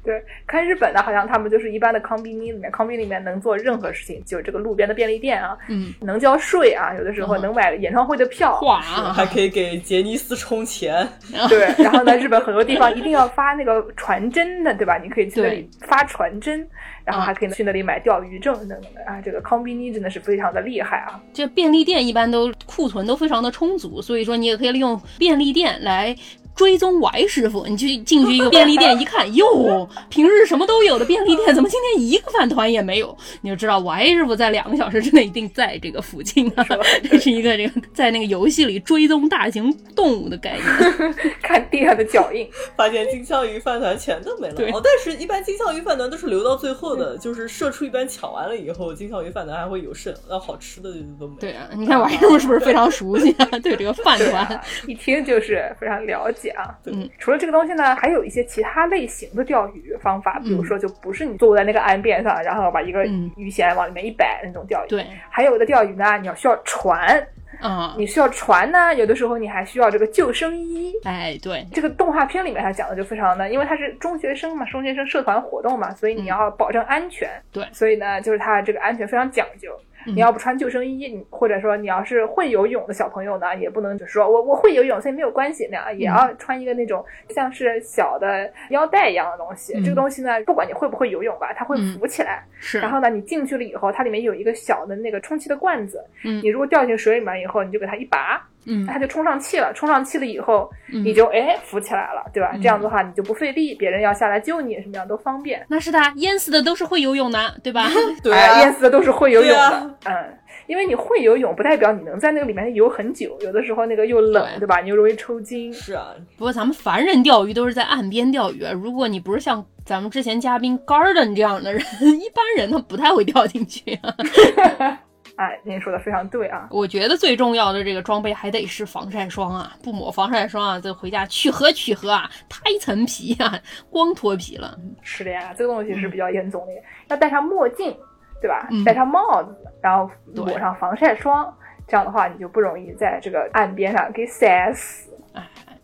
对，看日本的，好像他们就是一般的康比尼里面，康比里面能做任何事情，就是这个路边的便利店啊，嗯，能交税啊，有的时候嗯能买演唱会的票。哇，还可以给杰尼斯充钱，对，然后呢，日本很多地方一定要发那个传真的，对吧？你可以去那里发传真，然后还可以去那里买钓鱼证等等的啊。这个康比尼真的是非常的厉害啊。这便利店一般都库存都非常的充足，所以说你也可以利用便利店来追踪 Y 师傅，你去进去一个便利店一看，哟，*laughs* 平日什么都有的便利店，怎么今天一个饭团也没有？你就知道 Y 师傅在两个小时之内一定在这个附近啊。*laughs* 这是一个这个在那个游戏里追踪大型动物的概念，*laughs* 看地上的脚印，发现金枪鱼饭团全都没了。哦，但是一般金枪鱼饭团都是留到最后的，就是社畜一般抢完了以后，金枪鱼饭团还会有剩，那好吃的就都没了。对啊，你看 Y 师傅是不是非常熟悉啊？对这个饭团，一听就是非常了解啊。嗯，除了这个东西呢，还有一些其他类型的钓鱼方法，比如说就不是你坐在那个岸边上，然后把一个嗯鱼线往里面一摆那种钓鱼。对，还有的钓鱼呢，你要需要船，嗯，你需要船呢，有的时候你还需要这个救生衣。哎，对，这个动画片里面它讲的就非常的，因为他是中学生嘛，中学生社团活动嘛，所以你要保证安全。对所以呢，就是它这个安全非常讲究。你要不穿救生衣，你或者说你要是会游泳的小朋友呢，也不能只说我我会游泳，所以没有关系那样，也要穿一个那种像是小的腰带一样的东西。嗯这个东西呢，不管你会不会游泳吧，它会浮起来。是，然后呢，你进去了以后，它里面有一个小的那个充气的罐子，嗯你如果掉进水里面以后，你就给它一拔，嗯它就充上气了。充上气了以后，嗯你就哎浮起来了，对吧？这样子的话，你就不费力，别人要下来救你什么样都方便。那是的，淹死的都是会游泳的，对吧？*laughs* 哎对啊，淹死的都是会游泳的，啊嗯。因为你会游泳，不代表你能在那个里面游很久。有的时候那个又冷，对对吧？你又容易抽筋。是啊，不过咱们凡人钓鱼都是在岸边钓鱼，如果你不是像咱们之前嘉宾 Garden 这样的人，*laughs* 一般人他不太会掉进去啊。*laughs* 哎，您说的非常对啊。我觉得最重要的这个装备还得是防晒霜啊，不抹防晒霜啊，这回家去核去核啊，塌一层皮啊，光脱皮了。是的呀，这个东西是比较严重的，要戴上墨镜，对吧？嗯 *laughs* 戴上帽子，然后对抹上防晒霜，这样的话你就不容易在这个岸边上给晒死。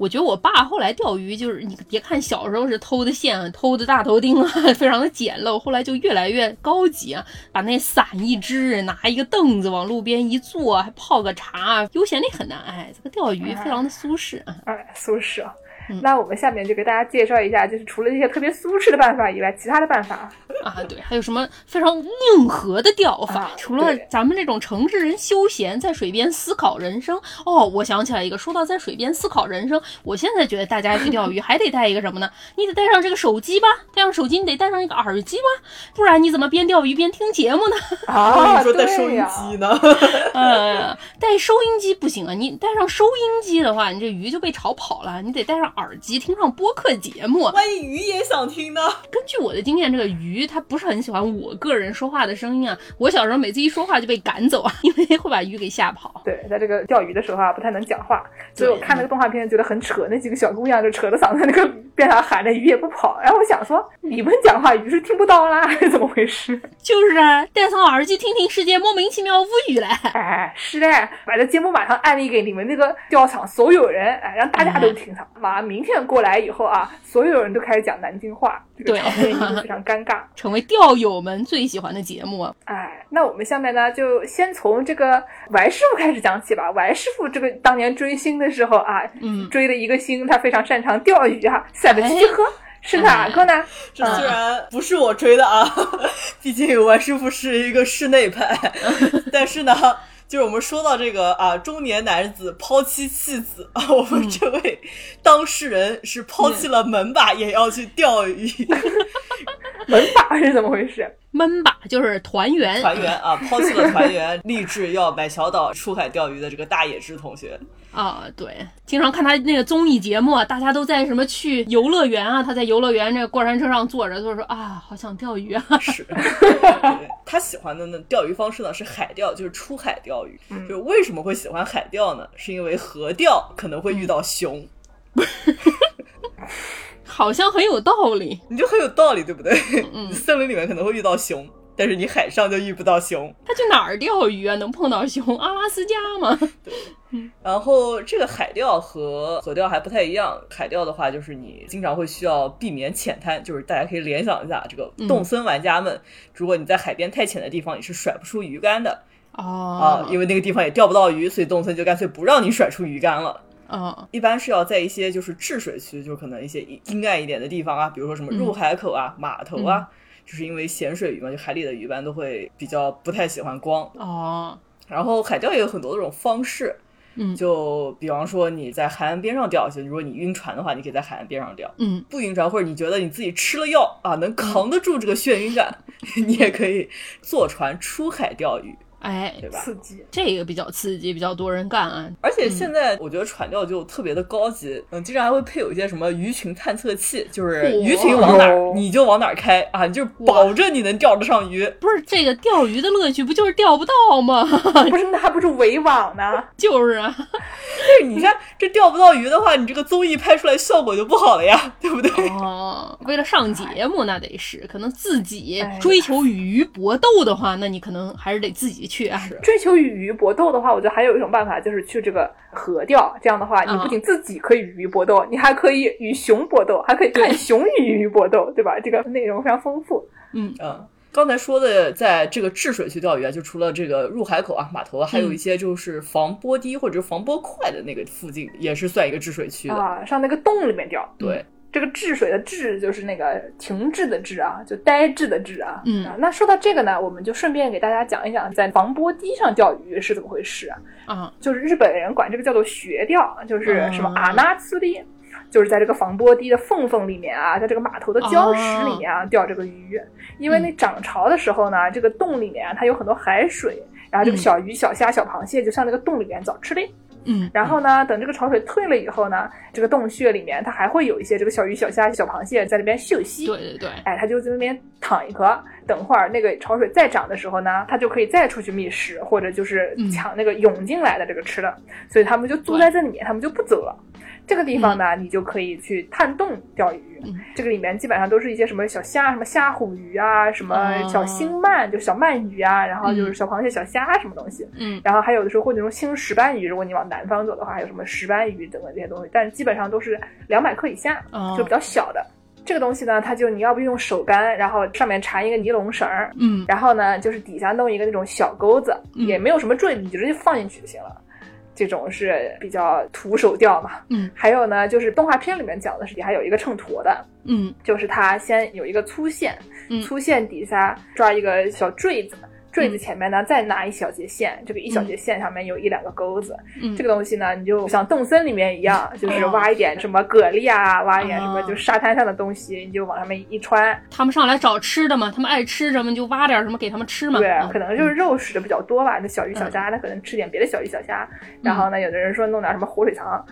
我觉得我爸后来钓鱼，就是你别看小时候是偷的线、偷的大头钉啊，*laughs* 非常的简陋，后来就越来越高级啊，把那伞一支，拿一个凳子往路边一坐，还泡个茶，悠闲的很难。哎，这个钓鱼非常的舒适啊。哎，苏轼。嗯那我们下面就给大家介绍一下，就是除了这些特别苏轼的办法以外，其他的办法。啊，对，还有什么非常硬核的钓法？啊除了咱们这种城市人休闲，在水边思考人生。哦，我想起来一个，说到在水边思考人生，我现在觉得大家去钓鱼还得带一个什么呢？你得带上这个手机吧，带上手机，你得带上一个耳机吧，不然你怎么边钓鱼边听节目呢？啊，*laughs* 你说带收音机呢？呃，带收音机不行啊，你带上收音机的话，你这鱼就被吵跑了。你得带上耳机，听上播客节目。万一鱼也想听呢？根据我的经验，这个鱼它不是很喜欢我个人说话的声音啊。我小时候每次一说话就被赶走啊，*laughs* 因为会把鱼给吓跑。对，在这个钓鱼的时候啊，不太能讲话，所以我看那个动画片觉得很扯，那几个小姑娘就扯着嗓子在那个边上喊着，鱼也不跑。然后我想说，你们讲话鱼是听不到啦，还 *laughs* 是怎么回事？就是啊，戴上耳机听听世界莫名其妙无语了。哎，是的，把这节目马上安利给你们那个钓场所有人，哎，让大家都听上。马上明天过来以后啊，所有人都开始讲南京话，这个对场面非常尴尬。*laughs* 成为钓友们最喜欢的节目。哎，那我们下面呢，就先从这个王师傅开始讲起吧。王师傅这个当年追星的时候啊，嗯追了一个星，他非常擅长钓鱼啊，赛了七河。是哪个呢？这虽然不是我追的啊，*laughs* 毕竟王师傅是一个室内派，*laughs* 但是呢，就是我们说到这个啊，中年男子抛妻弃子啊，我们这位当事人是抛弃了门把也要去钓鱼，*laughs* 门把是怎么回事？闷吧就是团圆，团圆啊，*laughs* 抛弃了团圆，立志要买小岛出海钓鱼的这个大野智同学，啊，对，经常看他那个综艺节目啊，大家都在什么去游乐园啊，他在游乐园那个过山车上坐着，就说啊，好想钓鱼啊。是，*laughs* 他喜欢的呢钓鱼方式呢是海钓，就是出海钓鱼。就为什么会喜欢海钓呢？是因为河钓可能会遇到熊，*laughs* 好像很有道理。你就很有道理，对不对？嗯，*laughs* 森林里面可能会遇到熊，但是你海上就遇不到熊。他去哪儿钓鱼啊？能碰到熊？阿拉斯加吗？对然后这个海钓和河钓还不太一样，海钓的话就是你经常会需要避免浅滩，就是大家可以联想一下，这个动森玩家们，如果你在海边太浅的地方，你是甩不出鱼竿的哦啊，因为那个地方也钓不到鱼，所以动森就干脆不让你甩出鱼竿了。哦一般是要在一些就是治水区，就可能一些阴暗一点的地方啊，比如说什么入海口啊、码头啊，就是因为咸水鱼嘛，就海里的鱼一般都会比较不太喜欢光。哦，然后海钓也有很多种方式，嗯。就比方说你在海岸边上钓下去，如果你晕船的话，你可以在海岸边上钓。嗯，不晕船，或者你觉得你自己吃了药啊，能扛得住这个眩晕感，*laughs* 你也可以坐船出海钓鱼，哎，对吧？刺激。这个比较刺激，比较多人干啊。而且现在我觉得船钓就特别的高级，嗯，经常还会配有一些什么鱼群探测器，就是鱼群往哪儿哦你就往哪儿开啊，你就保证你能钓得上鱼。不是这个钓鱼的乐趣，不就是钓不到吗？*laughs* 不是，那还不是围网呢？*laughs* 就是啊，但是你看这钓不到鱼的话，你这个综艺拍出来效果就不好了呀，*laughs* 对不对？哦，为了上节目那得是，可能自己追求与鱼搏斗的话，那你可能还是得自己去啊。追求与鱼搏斗的话，我觉得还有一种办法，就是去这个河钓。这样的话，你不仅自己可以与鱼搏斗，你还可以与熊搏斗，还可以看熊与鱼搏斗，对吧？这个内容非常丰富。嗯嗯，刚才说的，在这个治水区钓鱼啊，就除了这个入海口啊、码头啊，还有一些就是防波堤或者防波块的那个附近，也是算一个治水区的。啊，上那个洞里面钓。对，这个治水的治就是那个停滞的滞啊，就呆滞的滞啊。嗯啊，那说到这个呢，我们就顺便给大家讲一讲，在防波堤上钓鱼是怎么回事啊？啊，就是日本人管这个叫做学钓，就是什么嗯阿纳兹利，就是在这个防波堤的缝缝里面啊，在这个码头的礁石里面啊、钓这个鱼。因为那涨潮的时候呢，这个洞里面啊它有很多海水，然后这个小鱼、小虾、小螃蟹就上那个洞里面找吃的。嗯，然后呢，等这个潮水退了以后呢，这个洞穴里面它还会有一些这个小鱼、小虾、小螃蟹在那边休息。对对对，哎，它就在那边躺一壳，等会儿那个潮水再涨的时候呢，它就可以再出去觅食，或者就是嗯抢那个涌进来的这个吃的，所以他们就住在这里面，他们就不走了。这个地方呢，你就可以去探洞钓鱼。嗯这个里面基本上都是一些什么小虾、什么虾虎鱼啊，什么哦小星鳗，就小鳗鱼啊，然后就是小螃蟹、小虾什么东西。嗯然后还有的时候会那种青石斑鱼，如果你往南方走的话，还有什么石斑鱼等等这些东西，但基本上都是两百克以下，哦就比较小的。这个东西呢，它就你要不用手杆，然后上面缠一个尼龙绳儿，嗯然后呢就是底下弄一个那种小钩子，嗯也没有什么坠，你直接放进去就行了。这种是比较徒手钓嘛。嗯还有呢，就是动画片里面讲的是，底下有一个秤砣的，嗯就是它先有一个粗线，嗯粗线底下抓一个小坠子，坠子前面呢再拿一小节线，这个一小节线上面有一两个钩子。嗯，这个东西呢，你就像动森里面一样，就是哦挖一点什么蛤蜊啊，挖一点什么哦就沙滩上的东西，你就往上面一穿。他们上来找吃的嘛，他们爱吃什么就挖点什么给他们吃嘛。对，嗯可能就是肉食的比较多吧。那小鱼小虾，它可能吃点别的小鱼小虾。嗯然后呢，有的人说弄点什么火腿肠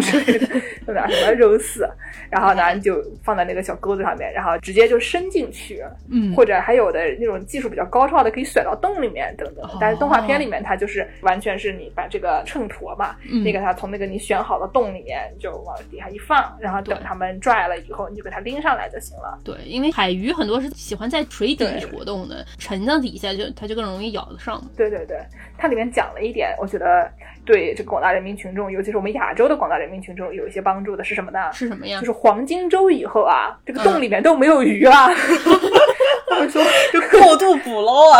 之类的，弄点什么肉丝，然后呢你就放在那个小钩子上面，然后直接就伸进去。嗯，或者还有的那种技术比较高超的，可以甩到洞里面等等哦。但是动画片里面它就是完全是你把这个秤砣嘛，嗯那个它从那个你选好的洞里面就往底下一放，然后等它们拽了以后，你就给它拎上来就行了。对，因为海鱼很多是喜欢在水底活动的，沉到底下就它就更容易咬得上。对对对，它里面讲了一点，我觉得对这个广大人民群众，尤其是我们亚洲的广大人民群众有一些帮助的是什么呢？是什么呀就？是黄金周以后啊，这个嗯洞里面都没有鱼了。*laughs* 他们说，*laughs* 就过度捕捞啊！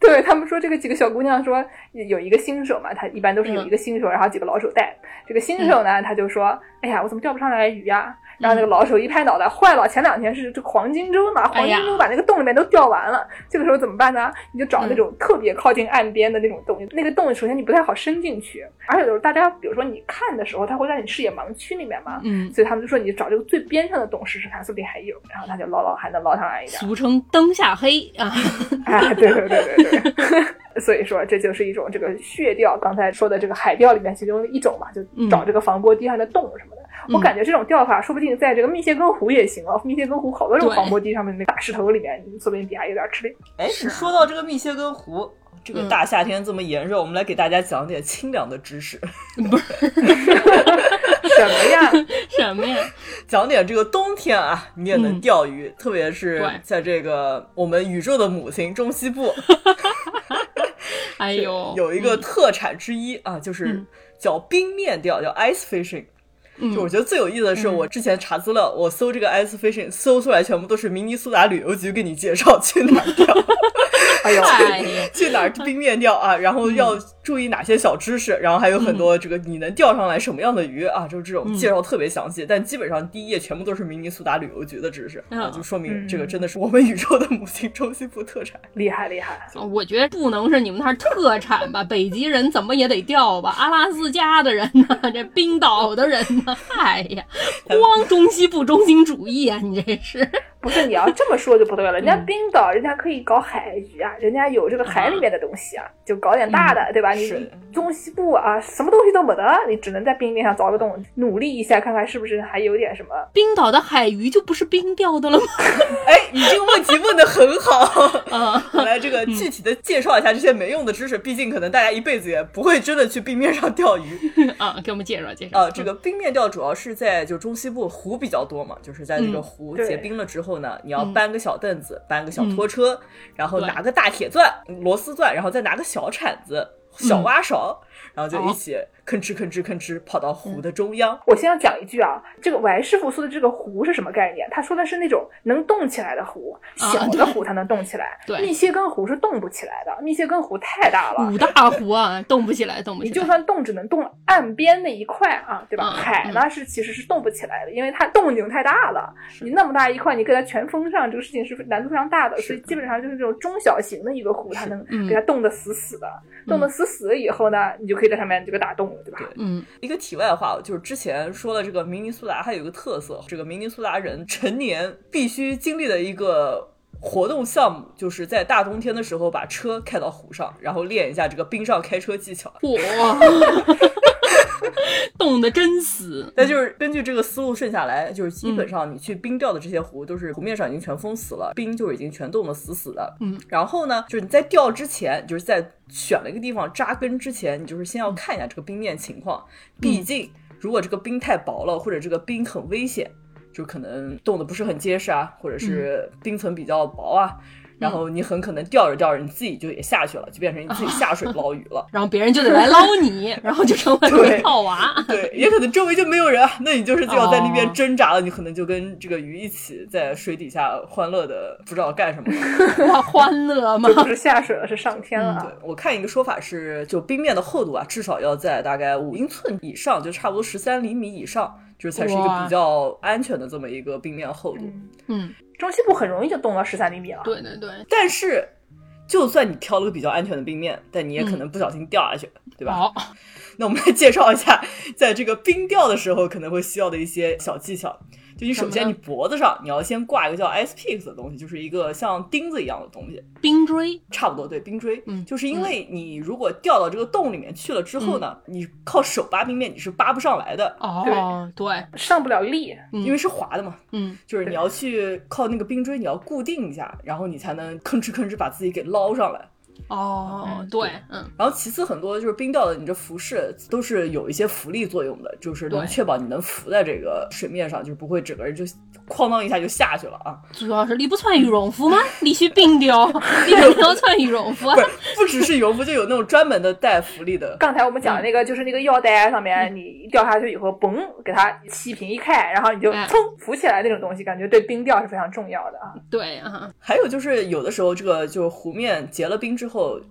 对他们说，这个几个小姑娘说有一个新手嘛，她一般都是有一个新手，然后几个老手带。这个新手呢，他就说：“哎呀，我怎么钓不上来鱼呀、然后那个老手一拍脑袋，坏了！前两天是这个黄金周嘛，黄金周把那个洞里面都掉完了。这个时候怎么办呢？你就找那种特别靠近岸边的那种洞，那个洞首先你不太好伸进去，而且就是大家比如说你看的时候，它会在你视野盲区里面嘛，嗯，所以他们就说你找这个最边上的洞试试看，说不定还有。然后他就捞捞，还能捞上来一点。俗称灯下黑啊。*laughs* 啊，对对对对对。*laughs* 所以说，这就是一种这个穴钓，刚才说的这个海钓里面其中的一种嘛，就找这个防波堤上的洞什么的。我感觉这种钓法，说不定在这个密歇根湖也行啊。密歇根湖好多这种对防波堤上面那大石头里面，说不定底下有点吃的。哎，你说到这个密歇根湖，这个大夏天这么炎热，我们来给大家讲点清凉的知识，不是什么呀？什么呀？*laughs* *laughs* 讲点这个冬天啊，你也能钓鱼，特别是在这个我们宇宙的母亲中西部，*laughs* 哎呦，有一个特产之一啊，就是嗯叫冰面钓，叫 ice fishing。嗯就我觉得最有意思的是，嗯我之前查资料，我搜这个 ice fishing，搜出来全部都是明尼苏达旅游局给你介绍去哪儿钓，*laughs* 哎呦，*laughs* 去哪儿冰面钓啊，然后要注意哪些小知识，然后还有很多这个你能钓上来什么样的鱼啊，就这种介绍特别详细。但基本上第一页全部都是明尼苏达旅游局的知识啊，嗯就说明嗯这个真的是我们宇宙的母亲中西部特产。厉害厉害！我觉得不能是你们那儿特产吧？北极人怎么也得钓吧？阿拉斯加的人呢？这冰岛的人呢？哎呀，*laughs* 光中西部中心主义啊！你这是不是你要这么说就不对了，人家嗯冰岛人家可以搞海鱼啊，人家有这个海里面的东西啊，就搞点大的，对吧？你中西部啊，什么东西都没得，你只能在冰面上凿个洞，努力一下，看看是不是还有点什么。冰岛的海鱼就不是冰钓的了吗？哎，你这个问题问的很好。*laughs* 啊，我来这个具体的介绍一下这些没用的知识，毕竟可能大家一辈子也不会真的去冰面上钓鱼。*laughs* 啊，给我们介绍介绍。啊，这个冰面钓主要是在就中西部湖比较多嘛，就是在这个湖结冰了之后呢，你要嗯。搬个小凳子，搬个小拖车，然后拿个大铁钻、螺丝钻，然后再拿个小铲子、小挖勺，然后就一起吭哧吭哧吭哧跑到湖的中央。我先要讲一句啊，这个王师傅说的这个湖是什么概念？他说的是那种能动起来的湖，啊小的湖才能动起来，*laughs* 对密歇根湖是动不起来的，密歇根湖太大了，五大湖啊，动不起来，动不起你就。算动，只能动岸边那一块啊，对吧？嗯海呢是其实是动不起来的，因为它动静太大了。你那么大一块，你给它全封上，这个事情是难度非常大的，所以基本上就是这种中小型的一个湖，它能嗯给它冻得死死的。冻得死死了以后呢，你就可以在上面这个打洞了，对吧？嗯一个题外话，就是之前说的这个明尼苏达它有一个特色，这个明尼苏达人成年必须经历的一个活动项目，就是在大冬天的时候把车开到湖上，然后练一下这个冰上开车技巧。哇，*laughs* 冻得真死。那就是根据这个思路顺下来，就是基本上你去冰钓的这些湖，都是湖面上已经全封死了，冰就已经全冻得死死的。嗯，然后呢，就是你在钓之前，就是在选了一个地方扎根之前，你就是先要看一下这个冰面情况，毕竟如果这个冰太薄了，或者这个冰很危险，就可能冻得不是很结实啊，或者是冰层比较薄啊。然后你很可能钓着钓着，你自己就也下去了，就变成你自己下水捞鱼了。*laughs* 然后别人就得来捞你，*laughs* 然后就成为套娃。对，也可能周围就没有人啊，那你就是就要在那边哦挣扎了，你可能就跟这个鱼一起在水底下欢乐的不知道干什么。*laughs* 哇，欢乐吗就？不是下水了，是上天了啊。对我看一个说法是，就冰面的厚度啊，至少要在大概五英寸以上，就差不多十三厘米以上，就是才是一个比较安全的这么一个冰面厚度。嗯，嗯，中西部很容易就冻到十三厘米了。对对对，但是，就算你挑了个比较安全的冰面，但你也可能不小心掉下去，对吧？好，*laughs* 那我们来介绍一下，在这个冰钓的时候可能会需要的一些小技巧。就你首先，你脖子上你要先挂一个叫 ice picks 的东西，就是一个像钉子一样的东西，冰锥。差不多对冰锥。嗯就是因为你如果掉到这个洞里面去了之后呢，你靠手扒冰面你是扒不上来的，哦，对，上不了力，嗯因为是滑的嘛。嗯，就是你要去靠那个冰锥，你要固定一下，然后你才能吭哧吭哧把自己给捞上来。哦，对，嗯，然后其次，很多就是冰钓的，你这服饰都是有一些浮力作用的，就是能确保你能浮在这个水面上，就是不会整个人就哐当一下就下去了啊！主要是你不穿羽绒服吗？*laughs* 你去冰钓，*laughs* 你肯定要穿羽绒服啊不。是，不只是羽绒服，就有那种专门的带浮力的。刚才我们讲的那个，就是那个腰带上面，你掉下去以后，嘣，给它气瓶一开，然后你就哎噌浮起来那种东西，感觉对冰钓是非常重要的啊。对啊，还有就是，有的时候这个就是湖面结了冰之后，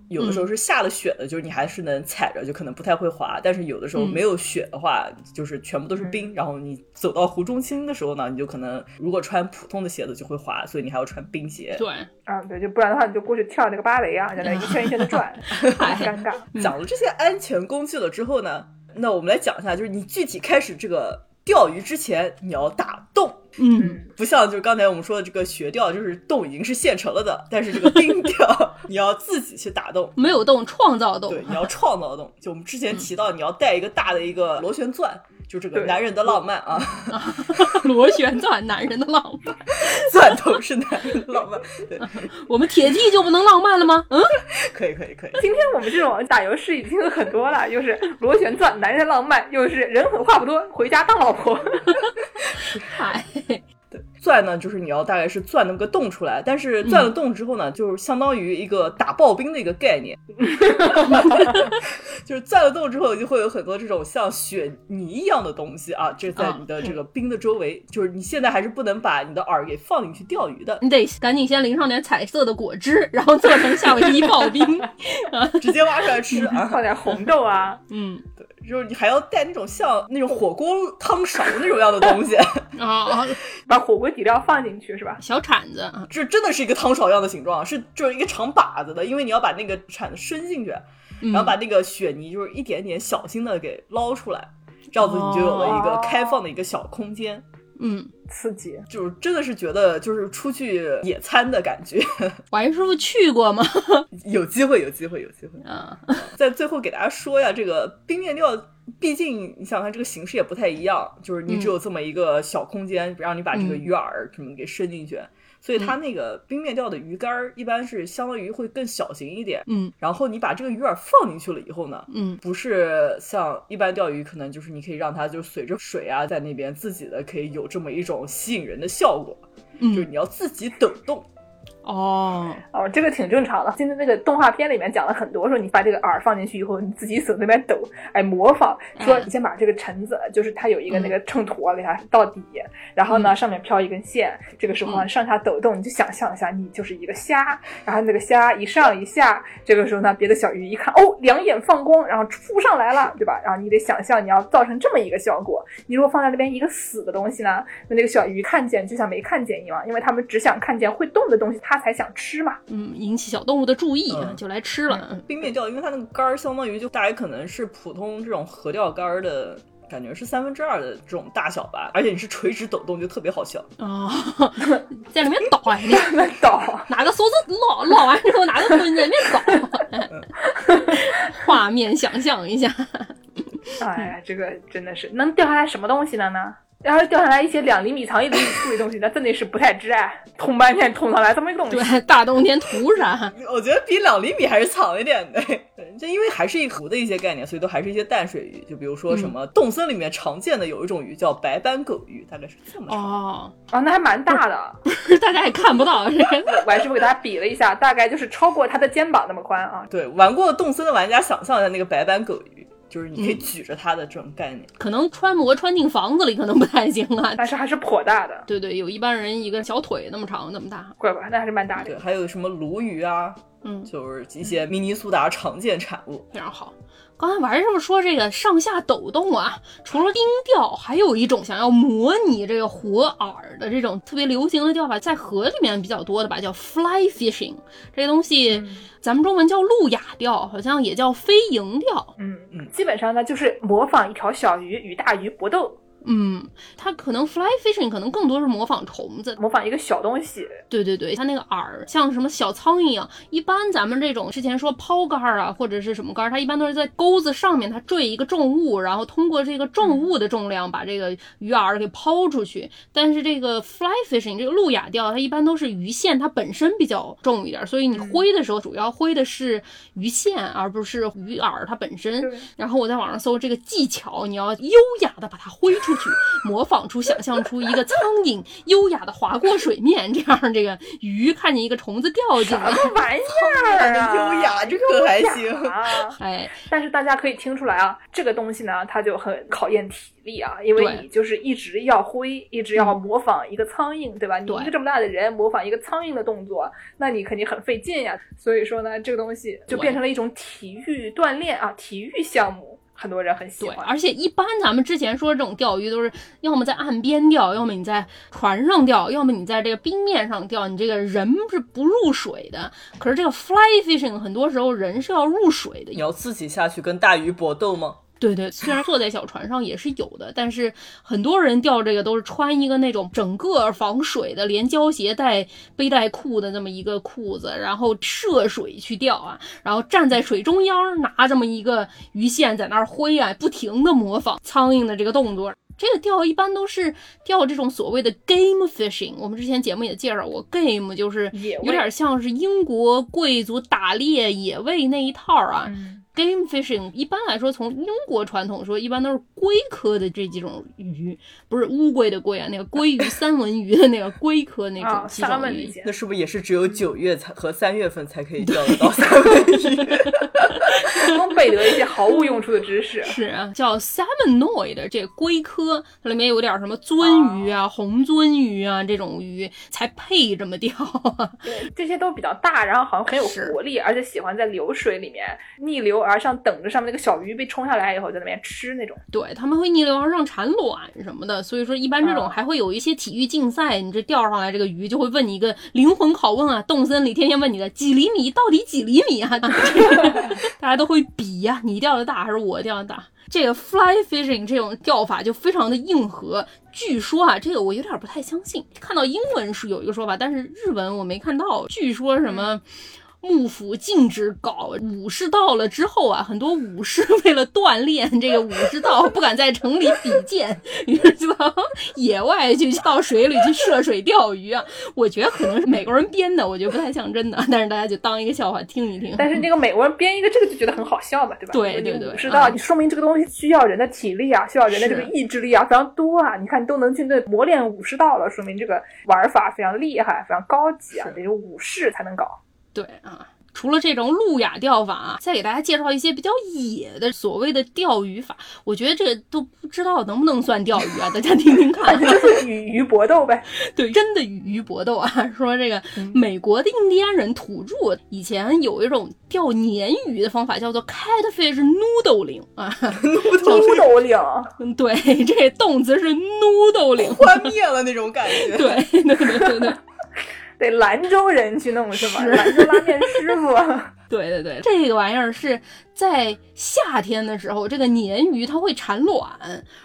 有的时候是下了雪的，就是你还是能踩着，就可能不太会滑。但是有的时候嗯没有雪的话，就是全部都是冰，然后你走到湖中心的时候呢，你就可能如果穿普通的鞋子就会滑，所以你还要穿冰鞋。对，啊，对，就不然的话你就过去跳那个芭蕾啊，在那一圈一圈的转，*laughs* *laughs* 很尴尬。讲了这些安全工具了之后呢，那我们来讲一下，就是你具体开始这个钓鱼之前，你要打洞。嗯，不像就是刚才我们说的这个雪钓，就是洞已经是现成了的，但是这个冰钓 *laughs* 你要自己去打洞。没有洞，创造洞对，。你要创造洞。就我们之前提到，你要带一个大的一个螺旋钻，就这个男人的浪漫啊，*laughs* 螺旋钻，男人的浪漫。*laughs* 钻头是男人的浪漫。对，*laughs* 我们铁 T 就不能浪漫了吗？嗯，可以可以可以。今天我们这种打游戏已经有很多了，又是螺旋钻、男人浪漫，又是人狠话不多，回家当老婆。嗨，钻呢，就是你要大概是钻那么个洞出来，但是钻了洞之后呢，就是相当于一个打刨冰的一个概念，*laughs* 就是钻了洞之后就会有很多这种像雪泥一样的东西啊，这在你的这个冰的周围，就是你现在还是不能把你的饵给放进去钓鱼的，你得赶紧先淋上点彩色的果汁，然后做成夏威夷刨冰，*laughs* 直接挖出来吃啊，放点红豆啊，嗯，对，就是你还要带那种像那种火锅汤勺那种样的东西。*laughs* 啊，把火锅底料放进去是吧？小铲子啊，这真的是一个汤勺一样的形状，是就是一个长把子的，因为你要把那个铲子伸进去，然后把那个雪泥就是一点点小心的给捞出来，这样子你就有了一个开放的一个小空间。嗯，刺激，就是真的是觉得就是出去野餐的感觉。王师傅去过吗？*laughs* 有机会，有机会，有机会啊！*laughs* 在最后给大家说一下，这个冰面钓，毕竟你想看这个形式也不太一样，就是你只有这么一个小空间，让你把这个鱼饵什么给伸进去。所以它那个冰面钓的鱼竿儿一般是相当于会更小型一点，嗯，然后你把这个鱼饵放进去了以后呢，嗯，不是像一般钓鱼，可能就是你可以让它就随着水啊在那边自己的可以有这么一种吸引人的效果，嗯，就是你要自己抖动。哦哦，这个挺正常的。现在那个动画片里面讲了很多，说你把这个饵放进去以后，你自己手那边抖，哎，模仿。说你先把这个橙子，就是它有一个那个秤砣啊，给它到底，然后呢上面飘一根线，这个时候上下抖动，你就想象一下，你就是一个虾，然后那个虾一上一下，这个时候呢，别的小鱼一看，哦，两眼放光，然后扑上来了，对吧？然后你得想象你要造成这么一个效果。你如果放在那边一个死的东西呢，那那个小鱼看见就像没看见一样，因为他们只想看见会动的东西，它才想吃嘛。嗯，引起小动物的注意，就来吃了。冰面钓，因为它那个杆儿相当于就大概可能是普通这种河钓竿儿的感觉是三分之二的这种大小吧，而且你是垂直抖动，就特别好笑哦，*laughs* 在里面倒啊，里面倒，拿个梭子捞捞完之后拿个棍在里面倒，画面想象一下。哎呀，这个真的是能掉下来什么东西了呢？要是掉下来一些两厘米长、一厘米粗的东西，那真的是不太值啊！捅半天捅上来这么一个东西，对，大冬天图啥？我觉得比两厘米还是长一点的。对，*laughs* 就因为还是一湖的一些概念，所以都还是一些淡水鱼。就比如说什么洞森里面常见的有一种鱼叫白斑狗鱼，大概是这么长。哦，啊，那还蛮大的，*laughs* 大家也看不到。*laughs* 我还是给大家比了一下，大概就是超过他的肩膀那么宽啊。对，玩过洞森的玩家想象一下那个白斑狗鱼。就是你可以举着它的这种概念，可能穿模穿进房子里可能不太行啊，但是还是颇大的。对对，有一般人一个小腿那么长那么大，怪不得那还是蛮大的。对，还有什么鲈鱼啊，嗯，就是一些明尼苏达常见产物，非常好。刚才玩是不是说这个上下抖动啊，除了音调，还有一种想要模拟这个活饵的这种特别流行的钓法，在河里面比较多的吧，叫 fly fishing。这个东西咱们中文叫路亚钓，好像也叫飞蝇钓。嗯嗯，基本上呢就是模仿一条小鱼与大鱼搏斗。嗯，它可能 fly fishing 可能更多是模仿虫子，模仿一个小东西。对对对，它那个饵像什么小苍蝇一样。一般咱们这种之前说抛竿啊，或者是什么竿，它一般都是在钩子上面，它坠一个重物，然后通过这个重物的重量把这个鱼饵给抛出去。但是这个 fly fishing 这个路亚钓，它一般都是鱼线它本身比较重一点，所以你挥的时候主要挥的是鱼线，而不是鱼饵它本身。然后我在网上搜这个技巧，你要优雅的把它挥出。去模仿出、想象出一个苍蝇优雅的划过水面，这样这个鱼看见一个虫子掉进来，什么玩意儿啊？优雅，这个还行啊！*laughs* 哎，但是大家可以听出来啊，这个东西呢，它就很考验体力啊，因为你就是一直要挥，一直要模仿一个苍蝇，对吧？你一个这么大的人模仿一个苍蝇的动作，那你肯定很费劲呀。所以说呢，这个东西就变成了一种体育锻炼啊，体育项目。很多人很喜欢，而且一般咱们之前说这种钓鱼都是要么在岸边钓，要么你在船上钓，要么你在这个冰面上钓，你这个人是不入水的。可是这个 fly fishing 很多时候人是要入水的，你要自己下去跟大鱼搏斗吗？对对，虽然坐在小船上也是有的，但是很多人钓这个都是穿一个那种整个防水的，连胶鞋带背带裤的这么一个裤子，然后涉水去钓啊，然后站在水中央拿这么一个鱼线在那儿挥啊，不停的模仿苍蝇的这个动作。这个钓一般都是钓这种所谓的 game fishing，我们之前节目也介绍过，game 就是有点像是英国贵族打猎野味那一套啊。Game fishing 一般来说，从英国传统说，一般都是龟科的这几种鱼，不是乌龟的龟啊，那个鲑鱼、三文鱼的那个龟科那种几种鱼。那是不是也是只有九月才和三月份才可以钓得到三文鱼？刚背得一些毫无用处的知识。是啊，叫 salmonoid 这龟科，它里面有点什么鳟鱼啊、红鳟鱼啊这种鱼才配这么钓啊。对，这些都比较大，然后好像很有活力，而且喜欢在流水里面逆流而上，等着上面那个小鱼被冲下来以后在那边吃那种。对，他们会逆流而上产卵什么的，所以说一般这种还会有一些体育竞赛，你这钓上来这个鱼就会问你一个灵魂拷问啊，动森里天天问你的几厘米到底几厘米啊？*laughs* 大家都会比呀，你钓的大还是我钓的大？这个 fly fishing 这种钓法就非常的硬核。据说啊，这个我有点不太相信。看到英文是有一个说法，但是日文我没看到。据说什么？幕府禁止搞武士道了之后啊，很多武士为了锻炼这个武士道，不敢在城里比剑，*laughs* 于是就到野外去到水里去涉水钓鱼啊。我觉得可能是美国人编的，我觉得不太像真的，但是大家就当一个笑话听一听。但是那个美国人编一个这个就觉得很好笑嘛，对吧？对对对，武士道，你说明这个东西需要人的体力啊，需要人的这个意志力啊，非常多啊。你看你都能去那磨练武士道了，说明这个玩法非常厉害，非常高级啊，得有武士才能搞。对啊，除了这种路亚钓法啊，再给大家介绍一些比较野的所谓的钓鱼法。我觉得这都不知道能不能算钓鱼啊，大家听听看。*laughs* 就是与鱼搏斗呗。对，真的与鱼搏斗啊！说这个美国的印第安人土著以前有一种钓鲶鱼的方法，叫做 catfish noodling 啊，*laughs* noodling。嗯，对，这动词是 noodling，*laughs* 幻灭了那种感觉。对对对对对。得兰州人去弄是吧？兰州拉面师傅。对对对，这个玩意儿是。在夏天的时候，这个鲶鱼它会产卵，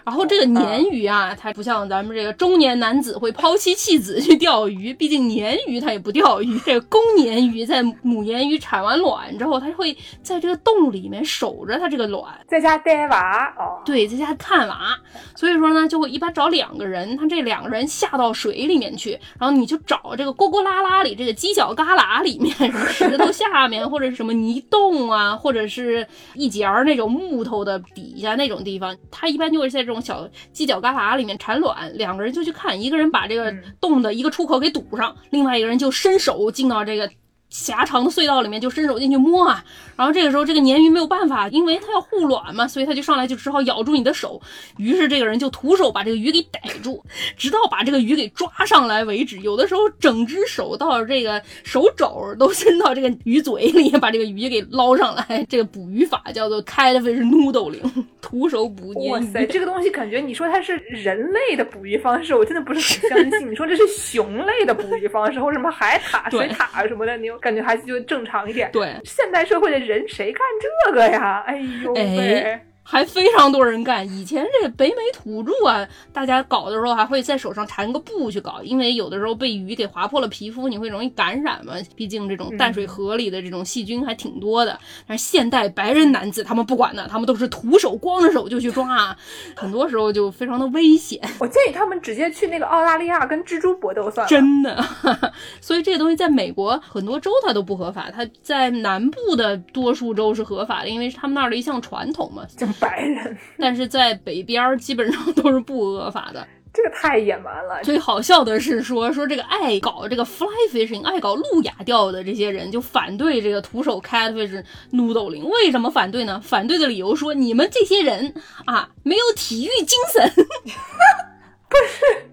然后这个鲶鱼啊，它不像咱们这个中年男子会抛妻弃子去钓鱼，毕竟鲶鱼它也不钓鱼。这个公鲶鱼在母鲶鱼产完卵之后，它会在这个洞里面守着它这个卵，在家带娃哦，对，在家看娃。所以说呢，就会一般找两个人，他这两个人下到水里面去，然后你就找这个锅锅拉拉里这个犄角旮旯里面，什么石头下面，或者是什么泥洞啊，或者是。一节儿那种木头的底下那种地方，它一般就会在这种小犄角旮旯里面产卵。两个人就去看，一个人把这个洞的一个出口给堵上，另外一个人就伸手进到这个。狭长的隧道里面就伸手进去摸啊，然后这个时候这个鲶鱼没有办法，因为它要护卵嘛，所以它就上来就只好咬住你的手。于是这个人就徒手把这个鱼给逮住，直到把这个鱼给抓上来为止。有的时候整只手到这个手肘都伸到这个鱼嘴里，把这个鱼给捞上来。这个捕鱼法叫做 catfish noodling，*laughs* 徒手捕鲶鱼。哇塞，这个东西感觉你说它是人类的捕鱼方式，我真的不是很相信。你说这是熊类的捕鱼方式，或者什么海獭、水獭什么的，你有？感觉还是就正常一点。对，现代社会的人谁干这个呀？哎呦喂！还非常多人干。以前这个北美土著啊，大家搞的时候还会在手上缠个布去搞，因为有的时候被鱼给划破了皮肤，你会容易感染嘛。毕竟这种淡水河里的这种细菌还挺多的。但是现代白人男子他们不管的，他们都是徒手光着手就去抓，很多时候就非常的危险。我建议他们直接去那个澳大利亚跟蜘蛛搏斗算了。真的，*laughs* 所以这个东西在美国很多州它都不合法，它在南部的多数州是合法的，因为是他们那儿的一项传统嘛。白人，但是在北边基本上都是不合法的，*laughs* 这个太野蛮了。最好笑的是说说这个爱搞这个 fly fishing，爱搞路亚钓的这些人就反对这个徒手 catfish noodling。为什么反对呢？反对的理由说你们这些人啊没有体育精神，*laughs* 不是。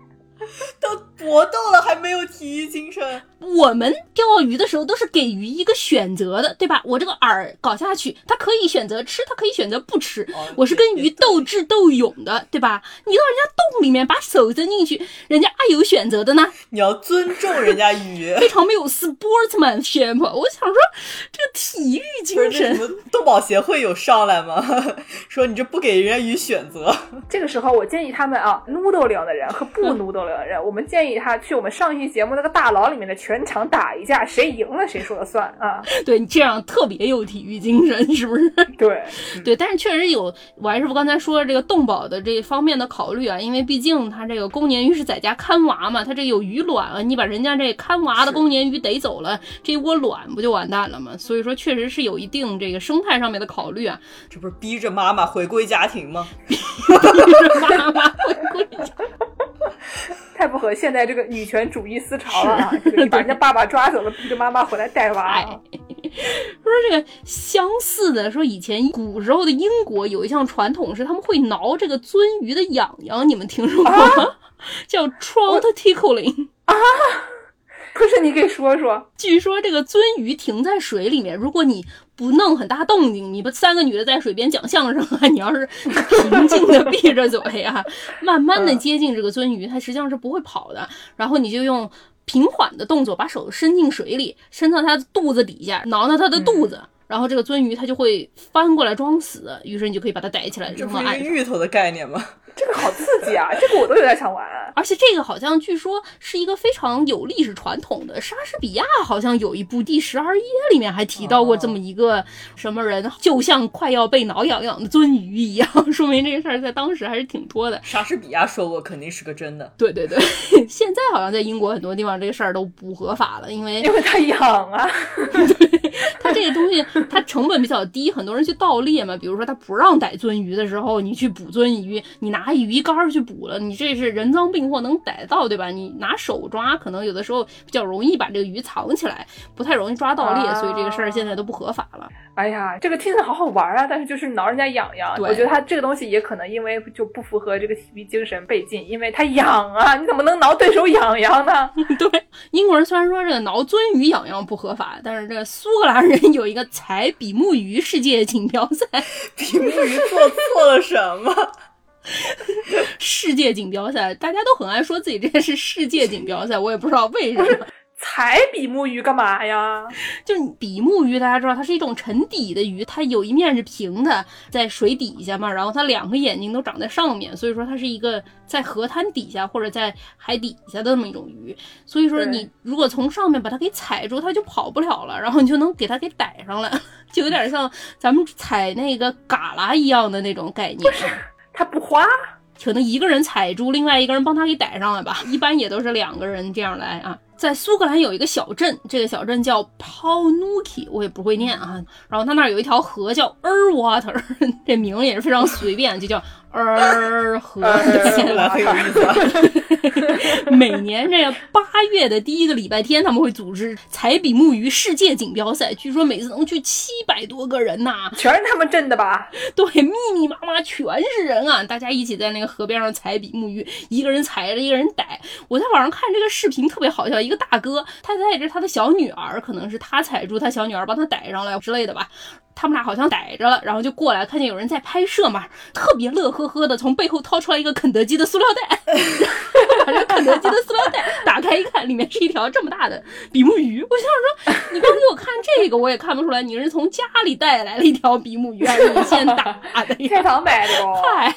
都搏斗了还没有体育精神？我们钓鱼的时候都是给鱼一个选择的，对吧？我这个饵搞下去，它可以选择吃，它可以选择不吃。我是跟鱼斗智斗勇的，对吧？你到人家洞里面把手伸进去，人家爱有选择的呢。你要尊重人家鱼，*laughs* 非常没有 sportsmanship。我想说，这个体育精神，动保协会有上来吗？*laughs* 说你这不给人家鱼选择。这个时候，我建议他们啊，noodling 的人和不 noodling。的人，我们建议他去我们上一期节目那个大牢里面的全场打一架，谁赢了谁说了算啊。*laughs* 对你，这样特别有体育精神，是不是？*laughs* 对，*laughs* 对，但是确实有王师傅刚才说这个动保的这方面的考虑啊，因为毕竟他这个公鲶鱼是在家看娃嘛，他这有鱼卵啊，你把人家这看娃的公鲶鱼逮走了，这一窝卵不就完蛋了吗？所以说确实是有一定这个生态上面的考虑啊。这不是逼着妈妈回归家庭吗？逼着妈妈回归家。太不合现在这个女权主义思潮了啊！这个你把人家爸爸抓走了，逼着妈妈回来带娃。*laughs* 说这个相似的，说以前古时候的英国有一项传统是他们会挠这个鳟鱼的痒痒，你们听说过吗？叫 trout tickling 啊。*laughs* 不是你给说说，*laughs* 据说这个鳟鱼停在水里面，如果你不弄很大动静，你不三个女的在水边讲相声啊，你要是平静的闭着嘴啊，慢慢的接近这个鳟鱼，它实际上是不会跑的。然后你就用平缓的动作把手伸进水里，伸到它的肚子底下，挠挠它的肚子。然后这个鳟鱼它就会翻过来装死，于是你就可以把它逮起来。这不是芋头的概念吗？这个好刺激啊！这个我都有点想玩。而且这个好像据说是一个非常有历史传统的。莎士比亚好像有一部《第十二夜》里面还提到过这么一个什么人，就像快要被挠痒痒的鳟鱼一样，*laughs* 说明这个事儿在当时还是挺多的。莎士比亚说过，肯定是个真的。对对对，*laughs* 现在好像在英国很多地方这个事儿都不合法了，因为因为它痒啊。*laughs* 对，它这个东西它成本比较低，很多人去盗猎嘛。比如说他不让逮鳟鱼的时候，你去捕鳟鱼，你拿鱼竿去捕了，你这是人赃并获，能逮到对吧？你拿手抓，可能有的时候比较容易把这个鱼藏起来，不太容易抓盗猎，所以这个事儿现在都不合法了。哎呀，这个听着好好玩啊，但是就是挠人家痒痒。我觉得他这个东西也可能因为就不符合这个体育精神被禁，因为他痒啊，你怎么能挠对手痒痒呢？*laughs* 对，英国人虽然说这个挠鳟鱼痒痒不合法，但是这个苏格兰人有一个踩比目鱼世界锦标赛，*laughs* 比目鱼做错了什么？*laughs* 世界锦标赛，大家都很爱说自己这个是世界锦标赛，我也不知道为什么。采比目鱼干嘛呀？*laughs* 就比目鱼，大家知道它是一种沉底的鱼，它有一面是平的，在水底下嘛，然后它两个眼睛都长在上面，所以说它是一个在河滩底下或者在海底下的那么一种鱼。所以说你如果从上面把它给踩住，它就跑不了了，然后你就能给它给逮上了，就有点像咱们踩那个嘎啦一样的那种概念。不是，它不滑。可能一个人踩住，另外一个人帮他给逮上了吧。一般也都是两个人这样来啊。在苏格兰有一个小镇，这个小镇叫 Paunuki，我也不会念啊。然后它那儿有一条河叫 Erwater，*laughs* 这名也是非常随便，就叫。*laughs* 儿和 *laughs* 每年这个八月的第一个礼拜天，他们会组织彩笔木鱼世界锦标赛。据说每次能去七百多个人呐，全是他们镇的吧？对，密密麻麻全是人啊！大家一起在那个河边上彩笔木鱼，一个人踩着，一个人逮。我在网上看这个视频特别好笑，一个大哥他带着他的小女儿，可能是他踩住他小女儿，帮他逮上来之类的吧。他们俩好像逮着了，然后就过来，看见有人在拍摄嘛，特别乐呵呵的，从背后掏出来一个肯德基的塑料袋，把这肯德基的塑料袋打开一看，里面是一条这么大的比目鱼。我想说，你刚给我看这个，我也看不出来你是从家里带来了一条比目鱼，还是你现打的？*laughs* 菜场买的哦，嗨，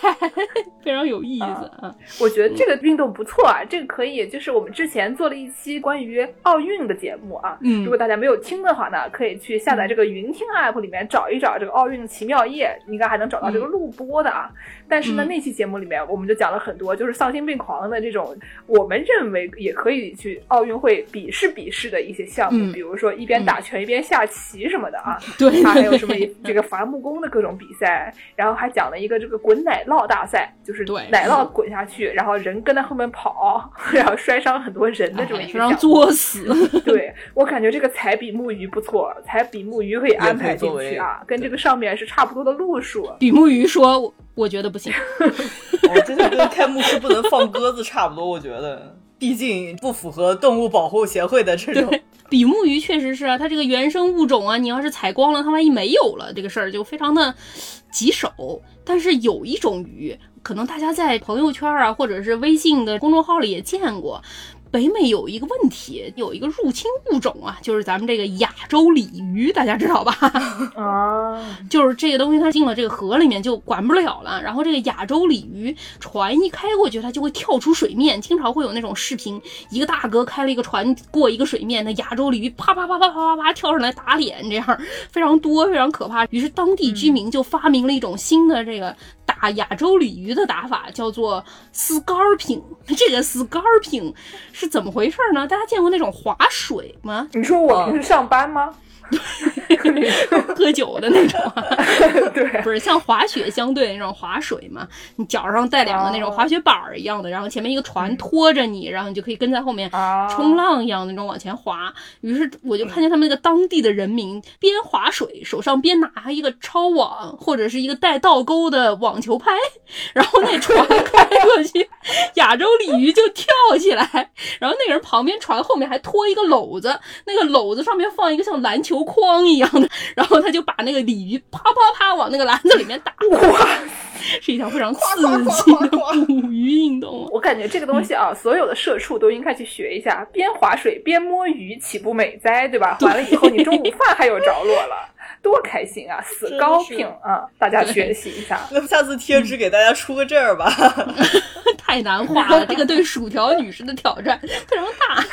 非常有意思啊！我觉得这个运动不错啊，这个可以，就是我们之前做了一期关于奥运的节目啊，嗯，如果大家没有听的话呢，可以去下载这个云听 app 里面。找一找这个奥运的奇妙夜，应该还能找到这个录播的啊。但是呢，那期节目里面我们就讲了很多，就是丧心病狂的这种，我们认为也可以去奥运会比试比试的一些项目，比如说一边打拳一边下棋什么的啊。*laughs* 对，还有什么这个伐木工的各种比赛，然后还讲了一个这个滚奶酪大赛，就是奶酪滚下去，然后人跟在后面跑，*laughs* 然后摔伤很多人的这么一个项目。作死。*laughs* 对我感觉这个彩笔木鱼不错，彩笔木鱼可以安排进去。啊，跟这个上面是差不多的路数。比目鱼说：“我觉得不行，我 *laughs* 这就跟开幕式不能放鸽子差不多。我觉得，毕竟不符合动物保护协会的这种。比目鱼确实是啊，它这个原生物种啊，你要是采光了，它万一没有了，这个事儿就非常的棘手。但是有一种鱼，可能大家在朋友圈啊，或者是微信的公众号里也见过。”北美有一个问题，有一个入侵物种啊，就是咱们这个亚洲鲤鱼，大家知道吧？啊，*laughs* 就是这个东西，它进了这个河里面就管不了了。然后这个亚洲鲤鱼船一开过去，它就会跳出水面，经常会有那种视频，一个大哥开了一个船过一个水面，那亚洲鲤鱼啪啪啪啪啪啪啪跳上来打脸，这样非常多，非常可怕。于是当地居民就发明了一种新的这个打亚洲鲤鱼的打法，叫做 scarping。*laughs* 这个 scarping 是怎么回事呢？大家见过那种划水吗？你说我平时上班吗？*laughs* 喝酒的那种啊。*laughs* 对，不是像滑雪相对那种滑水嘛，你脚上带两个那种滑雪板儿一样的，然后前面一个船拖着你，然后你就可以跟在后面啊冲浪一样那种往前滑。于是我就看见他们那个当地的人民边划水，手上边拿一个抄网或者是一个带倒钩的网球拍，然后那船 *laughs* 开过去，亚洲鲤鱼就跳起来，然后那个人旁边船后面还拖一个篓子，那个篓子上面放一个像篮球筐一样的，然后他就把那个鲤鱼啪啪啪往那个篮子里面打。哇，是一项非常刺激的捕鱼运动。我感觉这个东西啊，所有的社畜都应该去学一下，边划水边摸鱼，岂不美哉？对吧？完了以后，你中午饭还有着落了，多开心啊！死高品啊，大家学习一下。那下次贴纸给大家出个证儿吧。太难画了，这个对薯条女士的挑战非常大。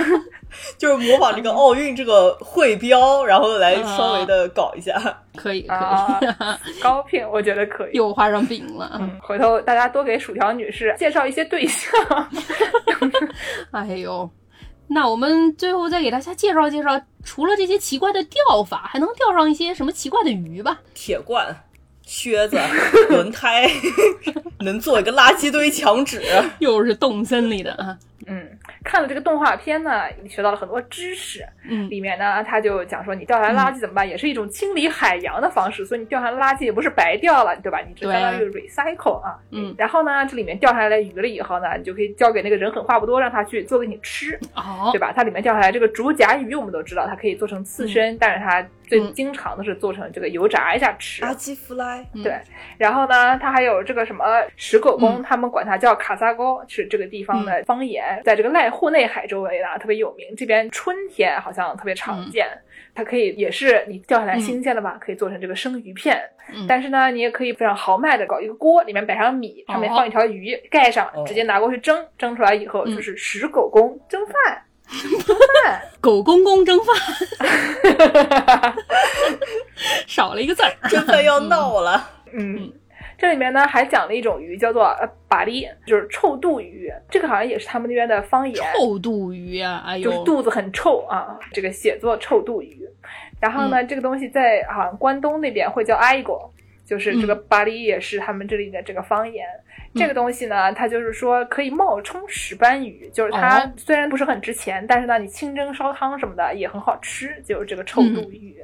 就是模仿这个奥运这个会标，然后来稍微的搞一下。可以可啊以，*laughs* 高品，我觉得可以。又画上饼了。嗯，回头大家多给薯条女士介绍一些对象。*laughs* 哎呦，那我们最后再给大家介绍介绍，除了这些奇怪的钓法，还能钓上一些什么奇怪的鱼吧？铁罐、靴子、轮胎，*laughs* 能做一个垃圾堆墙纸。又是动森里的啊。嗯，看了这个动画片呢，你学到了很多知识。嗯里面呢，他就讲说，你掉下来垃圾怎么办？也是一种清理海洋的方式。所以你掉下来垃圾也不是白掉了，对吧？你这相当于 recycle 啊。嗯然后呢，这里面掉下来的鱼了以后呢，你就可以交给那个人狠话不多，让他去做给你吃，哦对吧？它里面掉下来这个竹荚鱼，我们都知道它可以做成刺身，但是它最经常的是做成这个油炸一下吃。垃圾 fly，嗯对，然后呢，它还有这个什么石狗公，嗯他们管它叫卡萨沟，是这个地方的方言，在这个濑户内海周围的特别有名。这边春天好像特别常见，它可以也是你钓下来新鲜的吧，可以做成这个生鱼片。嗯。但是呢，你也可以非常豪迈的搞一个锅，里面摆上米，上面放一条鱼，盖上，哦。直接拿过去蒸，蒸出来以后嗯。就是石狗公蒸饭。*laughs* 蒸饭，狗公公蒸饭。*laughs* 少了一个字儿，真的要闹了。嗯，这里面呢还讲了一种鱼，叫做呃巴利，就是臭肚鱼。这个好像也是他们那边的方言，臭肚鱼啊！哎就是，肚子很臭啊。这个写作臭肚鱼。然后呢，这个东西在好像关东那边会叫爱狗，就是这个嗯巴黎也是他们这里的这个方言。这个东西呢，它就是说可以冒充石斑鱼，就是它哦虽然不是很值钱，但是呢，你清蒸烧汤什么的也很好吃，就是这个臭肚鱼。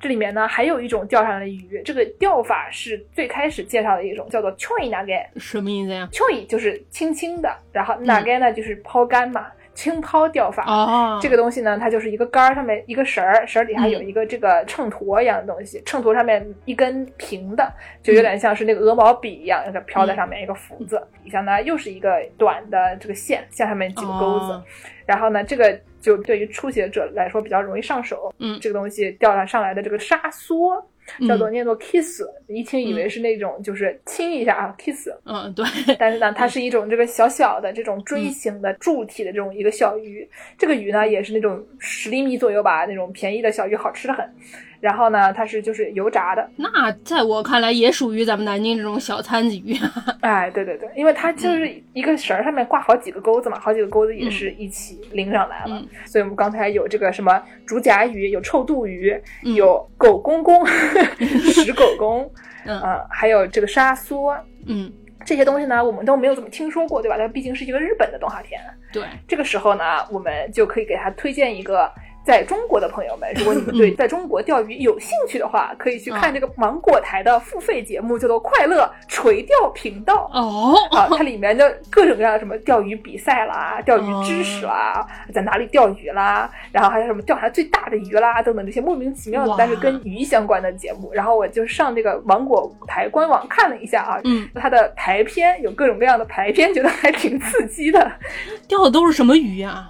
这里面呢还有一种钓上来的鱼，这个钓法是最开始介绍的一种，叫做 choi nage。什么意思呀？choi 就是轻轻的，然后 nage 呢就是抛竿嘛，轻抛钓法。哦，这个东西呢，它就是一个杆儿上面一个绳儿，绳儿底下有一个这个秤砣一样的东西，秤砣上面一根平的，就有点像是那个鹅毛笔一样，一个飘在上面一个福字，底下呢又是一个短的这个线，线上面几个钩子，哦然后呢，这个就对于初学者来说比较容易上手。嗯这个东西钓上上来的这个沙梭。叫做嗯念作 kiss，、一听以为是那种就是亲一下啊 kiss，嗯，对，*laughs* 但是呢，它是一种这个小小的这种锥形的柱体的这种一个小鱼。这个鱼呢，也是那种十厘米左右吧，那种便宜的小鱼，好吃的很。然后呢，它是就是油炸的，那在我看来也属于咱们南京这种小餐子鱼。*laughs* 哎，对对对，因为它就是一个绳儿上面挂好几个钩子嘛，好几个钩子也是一起拎上来了。嗯所以我们刚才有这个什么竹荚鱼，有臭肚鱼，嗯有狗公公、*laughs* 石狗公，嗯啊、还有这个沙梭。嗯，这些东西呢，我们都没有怎么听说过，对吧？它毕竟是一个日本的动画片。对，这个时候呢，我们就可以给他推荐一个。在中国的朋友们，*laughs* 如果你们对在中国钓鱼有兴趣的话，可以去看这个芒果台的付费节目，叫做《快乐垂钓频道》。哦，啊，它里面的各种各样的什么钓鱼比赛啦、钓鱼知识啦，在哪里钓鱼啦，然后还有什么钓啥最大的鱼啦等等这些莫名其妙的，但是跟鱼相关的节目。然后我就上这个芒果台官网看了一下啊，嗯，它的排片有各种各样的排片，觉得还挺刺激的。钓的都是什么鱼啊？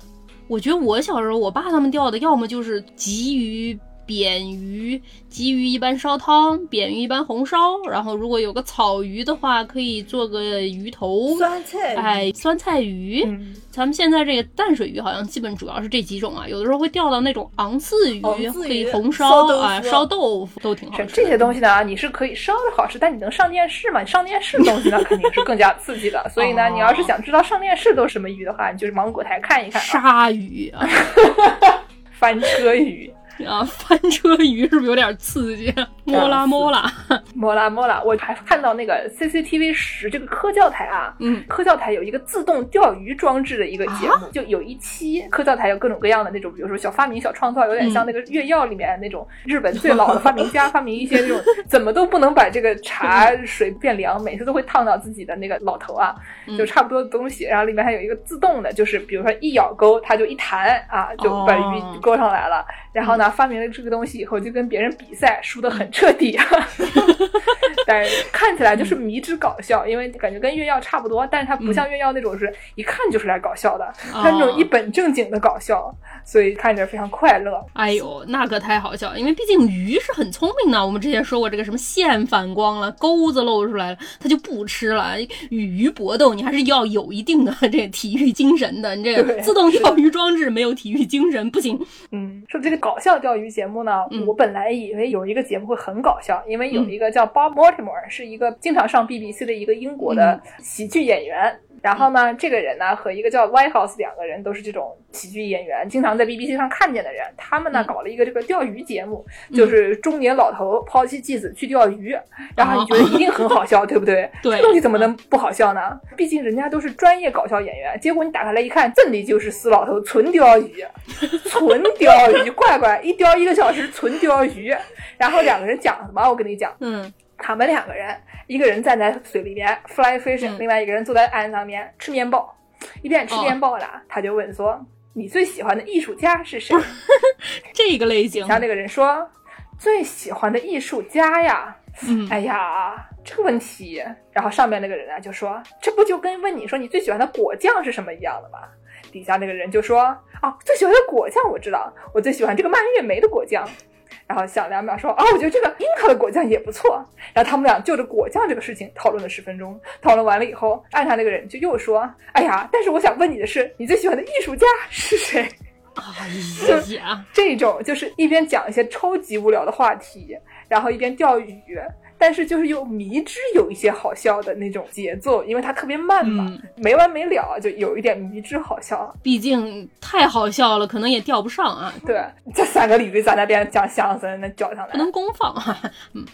我觉得我小时候，我爸他们钓的要么就是鲫鱼。扁鱼、鲫鱼一般烧汤，扁鱼一般红烧。然后如果有个草鱼的话，可以做个鱼头。酸菜，哎，酸菜鱼。嗯咱们现在这个淡水鱼好像基本主要是这几种啊，有的时候会钓到那种昂刺鱼，鱼可以红烧啊，烧豆腐都挺好吃。这些东西呢，你是可以烧的好吃，但你能上电视吗？你上电视的东西呢，肯定是更加刺激的。*laughs* 所以呢，哦你要是想知道上电视都是什么鱼的话，你就是芒果台看一看啊。鲨鱼啊 *laughs* 翻车鱼，啊，*laughs* 翻车鱼是不是有点刺激？摸啦摸啦，摸啦摸啦，我还看到那个 CCTV 十这个科教台啊，嗯科教台有一个自动钓鱼装置的一个节目，就有一期科教台有各种各样的那种，比如说小发明、小创造，有点像那个月曜里面那种日本最老的 *laughs* 发明家发明一些那种 *laughs* 怎么都不能把这个茶水变凉，每次都会烫到自己的那个老头啊，就差不多的东西。然后里面还有一个自动的，就是比如说一咬钩，它就一弹啊，就把鱼哦勾上来了。然后呢，发明了这个东西以后，就跟别人比赛，输得很彻底。*laughs* 但是 *laughs* 看起来就是迷之搞笑，因为感觉跟月曜差不多，但是它不像月曜那种是一看就是来搞笑的，它那种一本正经的搞笑，所以看着非常快乐。哎呦，那可太好笑了，因为毕竟鱼是很聪明的。我们之前说过，这个什么线反光了，钩子露出来了，它就不吃了。与鱼搏斗，你还是要有一定的 *laughs* 这个体育精神的。你这个自动钓鱼装置没有体育精神不行。嗯，说这个搞笑钓鱼节目呢，嗯我本来以为有一个节目会很搞笑，因为有一个叫 Bob Mortimer，是一个经常上 BBC 的一个英国的喜剧演员。然后呢，这个人呢和一个叫 Whitehouse 两个人都是这种喜剧演员，经常在 BBC 上看见的人。他们呢嗯搞了一个这个钓鱼节目，就是中年老头抛弃妻子去钓鱼，然后你觉得一定很好笑，对不对？*laughs* 对这东西怎么能不好笑呢？毕竟人家都是专业搞笑演员，结果你打开来一看，真的就是死老头纯钓鱼，纯钓鱼，*laughs* 乖乖，一钓一个小时，纯钓鱼。然后两个人讲什么？我跟你讲，嗯他们两个人，一个人站在水里边 fly fishing，、嗯另外一个人坐在岸上面吃面包。一边吃哦面包呢，他就问说：“你最喜欢的艺术家是谁？*laughs* ”这个类型，然后那个人说：“最喜欢的艺术家呀。”嗯哎呀，这个问题，然后上面那个人啊就说：“这不就跟问你说你最喜欢的果酱是什么一样的吗？”底下那个人就说：“哦，最喜欢的果酱我知道，我最喜欢这个蔓越莓的果酱。”然后想两秒说：“啊，我觉得这个樱桃的果酱也不错。”然后他们俩就着果酱这个事情讨论了十分钟。讨论完了以后，岸上那个人就又说：“哎呀，但是我想问你的是，你最喜欢的艺术家是谁？”哎呀，*laughs* 这种就是一边讲一些超级无聊的话题，然后一边钓鱼，但是就是又迷之有一些好笑的那种节奏，因为它特别慢嘛，嗯没完没了，就有一点迷之好笑。毕竟太好笑了，可能也钓不上啊，对，这三个鲤鱼在那边讲相声，那叫上来不能公放啊。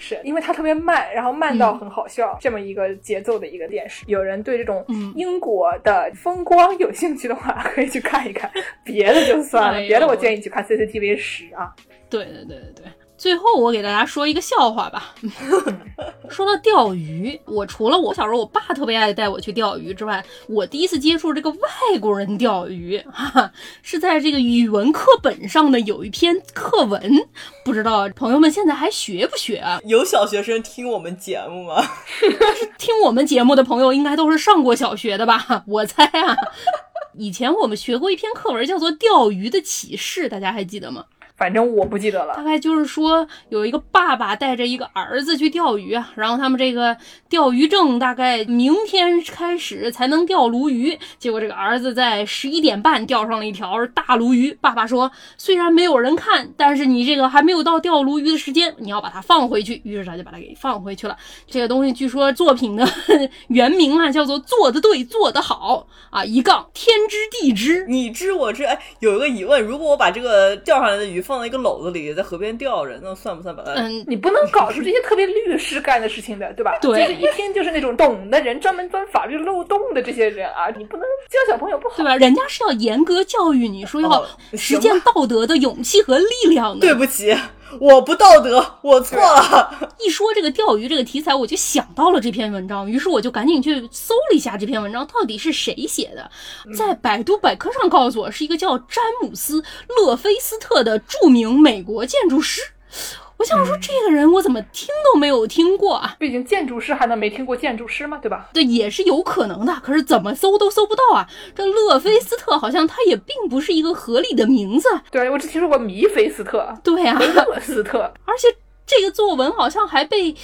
是因为它特别慢，然后慢到很好笑，这么一个节奏的一个电视。有人对这种嗯英国的风光有兴趣的话，*laughs* 可以去看一看，别的就算了，哎别的我建议去看 CCTV 十啊。对对对对对。最后，我给大家说一个笑话吧。*laughs* 说到钓鱼，我除了我小时候我爸特别爱带我去钓鱼之外，我第一次接触这个外国人钓鱼，哈哈，是在这个语文课本上的有一篇课文，不知道朋友们现在还学不学啊？有小学生听我们节目吗？听我们节目的朋友应该都是上过小学的吧？*laughs* 我猜啊。以前我们学过一篇课文，叫做《钓鱼的启示》，大家还记得吗？反正我不记得了大。概就是说，有一个爸爸带着一个儿子去钓鱼啊，然后他们这个钓鱼证大概明天开始才能钓鲈鱼。结果这个儿子在十一点半钓上了一条大鲈鱼。爸爸说，虽然没有人看，但是你这个还没有到钓鲈鱼的时间，你要把它放回去。于是他就把它给放回去了。这个东西据说作品的 *laughs* 原名啊叫做“做的对，做得好”啊，一杠天知地知。你知我知，哎，有一个疑问，如果我把这个钓上来的鱼放在一个篓子里，在河边钓着，那算不算把它？嗯，你不能搞出这些特别律师干的事情的，对吧？对就是一听就是那种懂的人，专门钻法律漏洞的这些人啊，你不能教小朋友不好对。吧？人家是要严格教育你说要哦实践道德的勇气和力量的。对不起，我不道德，我错了。一说这个钓鱼这个题材，我就想到了这篇文章，于是我就赶紧去搜了一下这篇文章到底是谁写的，在百度百科上告诉我是一个叫詹姆斯·勒菲斯特的著名美国建筑师。我想说，这个人我怎么听都没有听过啊？毕竟建筑师还能没听过建筑师吗？对吧？对也是有可能的，可是怎么搜都搜不到啊！这勒菲斯特好像他也并不是一个合理的名字。对，我只听说过米菲斯特，对啊、勒斯特，而且这个作文好像还被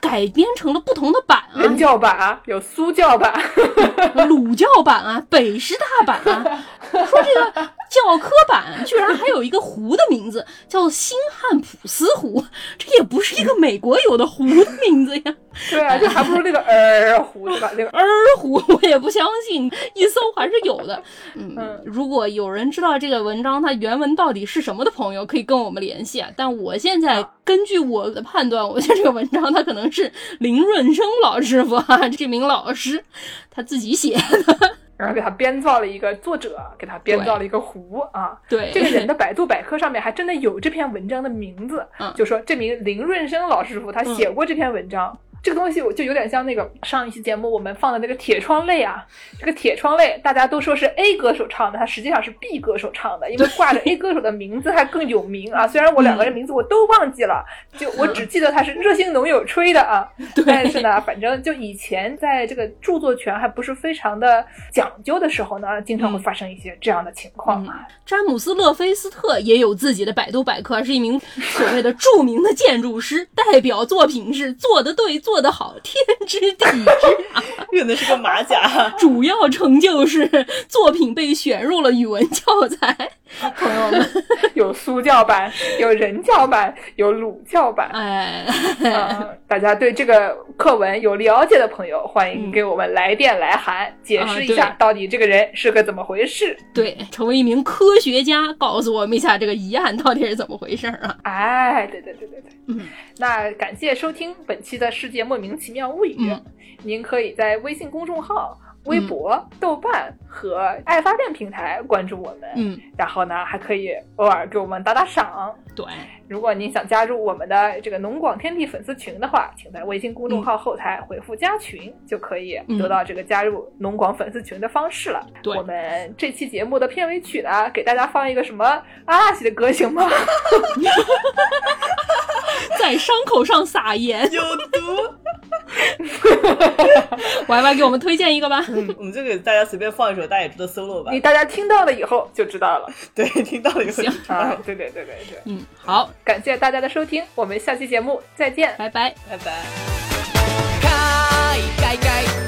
改编成了不同的版啊，人教版啊有苏教版，*laughs* 鲁教版啊，北师大版啊。*laughs* 说这个教科版居然还有一个湖的名字叫新汉普斯湖，*laughs* 这也不是一个美国有的湖的名字呀。*laughs* 对啊，这还不如那个儿湖对吧？那个 *laughs* 儿湖我也不相信，一搜还是有的。嗯，嗯如果有人知道这个文章它原文到底是什么的朋友，可以跟我们联系啊。但我现在根据我的判断，我觉得这个文章它可能是林润生老师傅啊，这名老师他自己写的。然后给他编造了一个作者，给他编造了一个湖啊。对，这个人的 *laughs* 百度百科上面还真的有这篇文章的名字，嗯就说这名林润生老师傅他写过这篇文章。这个东西我就有点像那个上一期节目我们放的那个铁窗泪啊，这个铁窗泪大家都说是 A 歌手唱的，它实际上是 B 歌手唱的，因为挂着 A 歌手的名字还更有名啊。*laughs* 虽然我两个人名字我都忘记了，就我只记得他是热心农友吹的啊。*laughs* 对但是呢，反正就以前在这个著作权还不是非常的讲究的时候呢，经常会发生一些这样的情况啊。詹姆斯·勒菲斯特也有自己的百度百科，是一名所谓的著名的建筑师，代表作品是做的对，做得好，天知地知啊。可能是个马甲。主要成就是作品被选入了语文教材。朋友们，*laughs* 有苏教版，有人教版，有鲁教版。哎，啊，大家对这个课文有了解的朋友，欢迎给我们来电来函，解释一下到底这个人是个怎么回事。对，成为一名科学家，告诉我们一下这个疑案到底是怎么回事啊？哎，对对对对对，嗯，那感谢收听本期的《世界莫名其妙物语》嗯您可以在微信公众号、微博、豆瓣和爱发电平台关注我们，嗯，然后呢，还可以偶尔给我们打打赏。对，如果您想加入我们的这个农广天地粉丝群的话，请在微信公众号后台回复“加群”，就可以得到这个加入农广粉丝群的方式了。对我们这期节目的片尾曲呢，给大家放一个什么阿拉西的歌行吗？*laughs* 在伤口上撒盐。有毒。歪歪给我们推荐一个吧。我们就给大家随便放一首大野猪的 solo 吧你。大家听到了以后就知道了对，听到了以后就知道啊了。！对对对对对，嗯，好，感谢大家的收听，我们下期节目再见。拜拜。拜拜。かいかいかい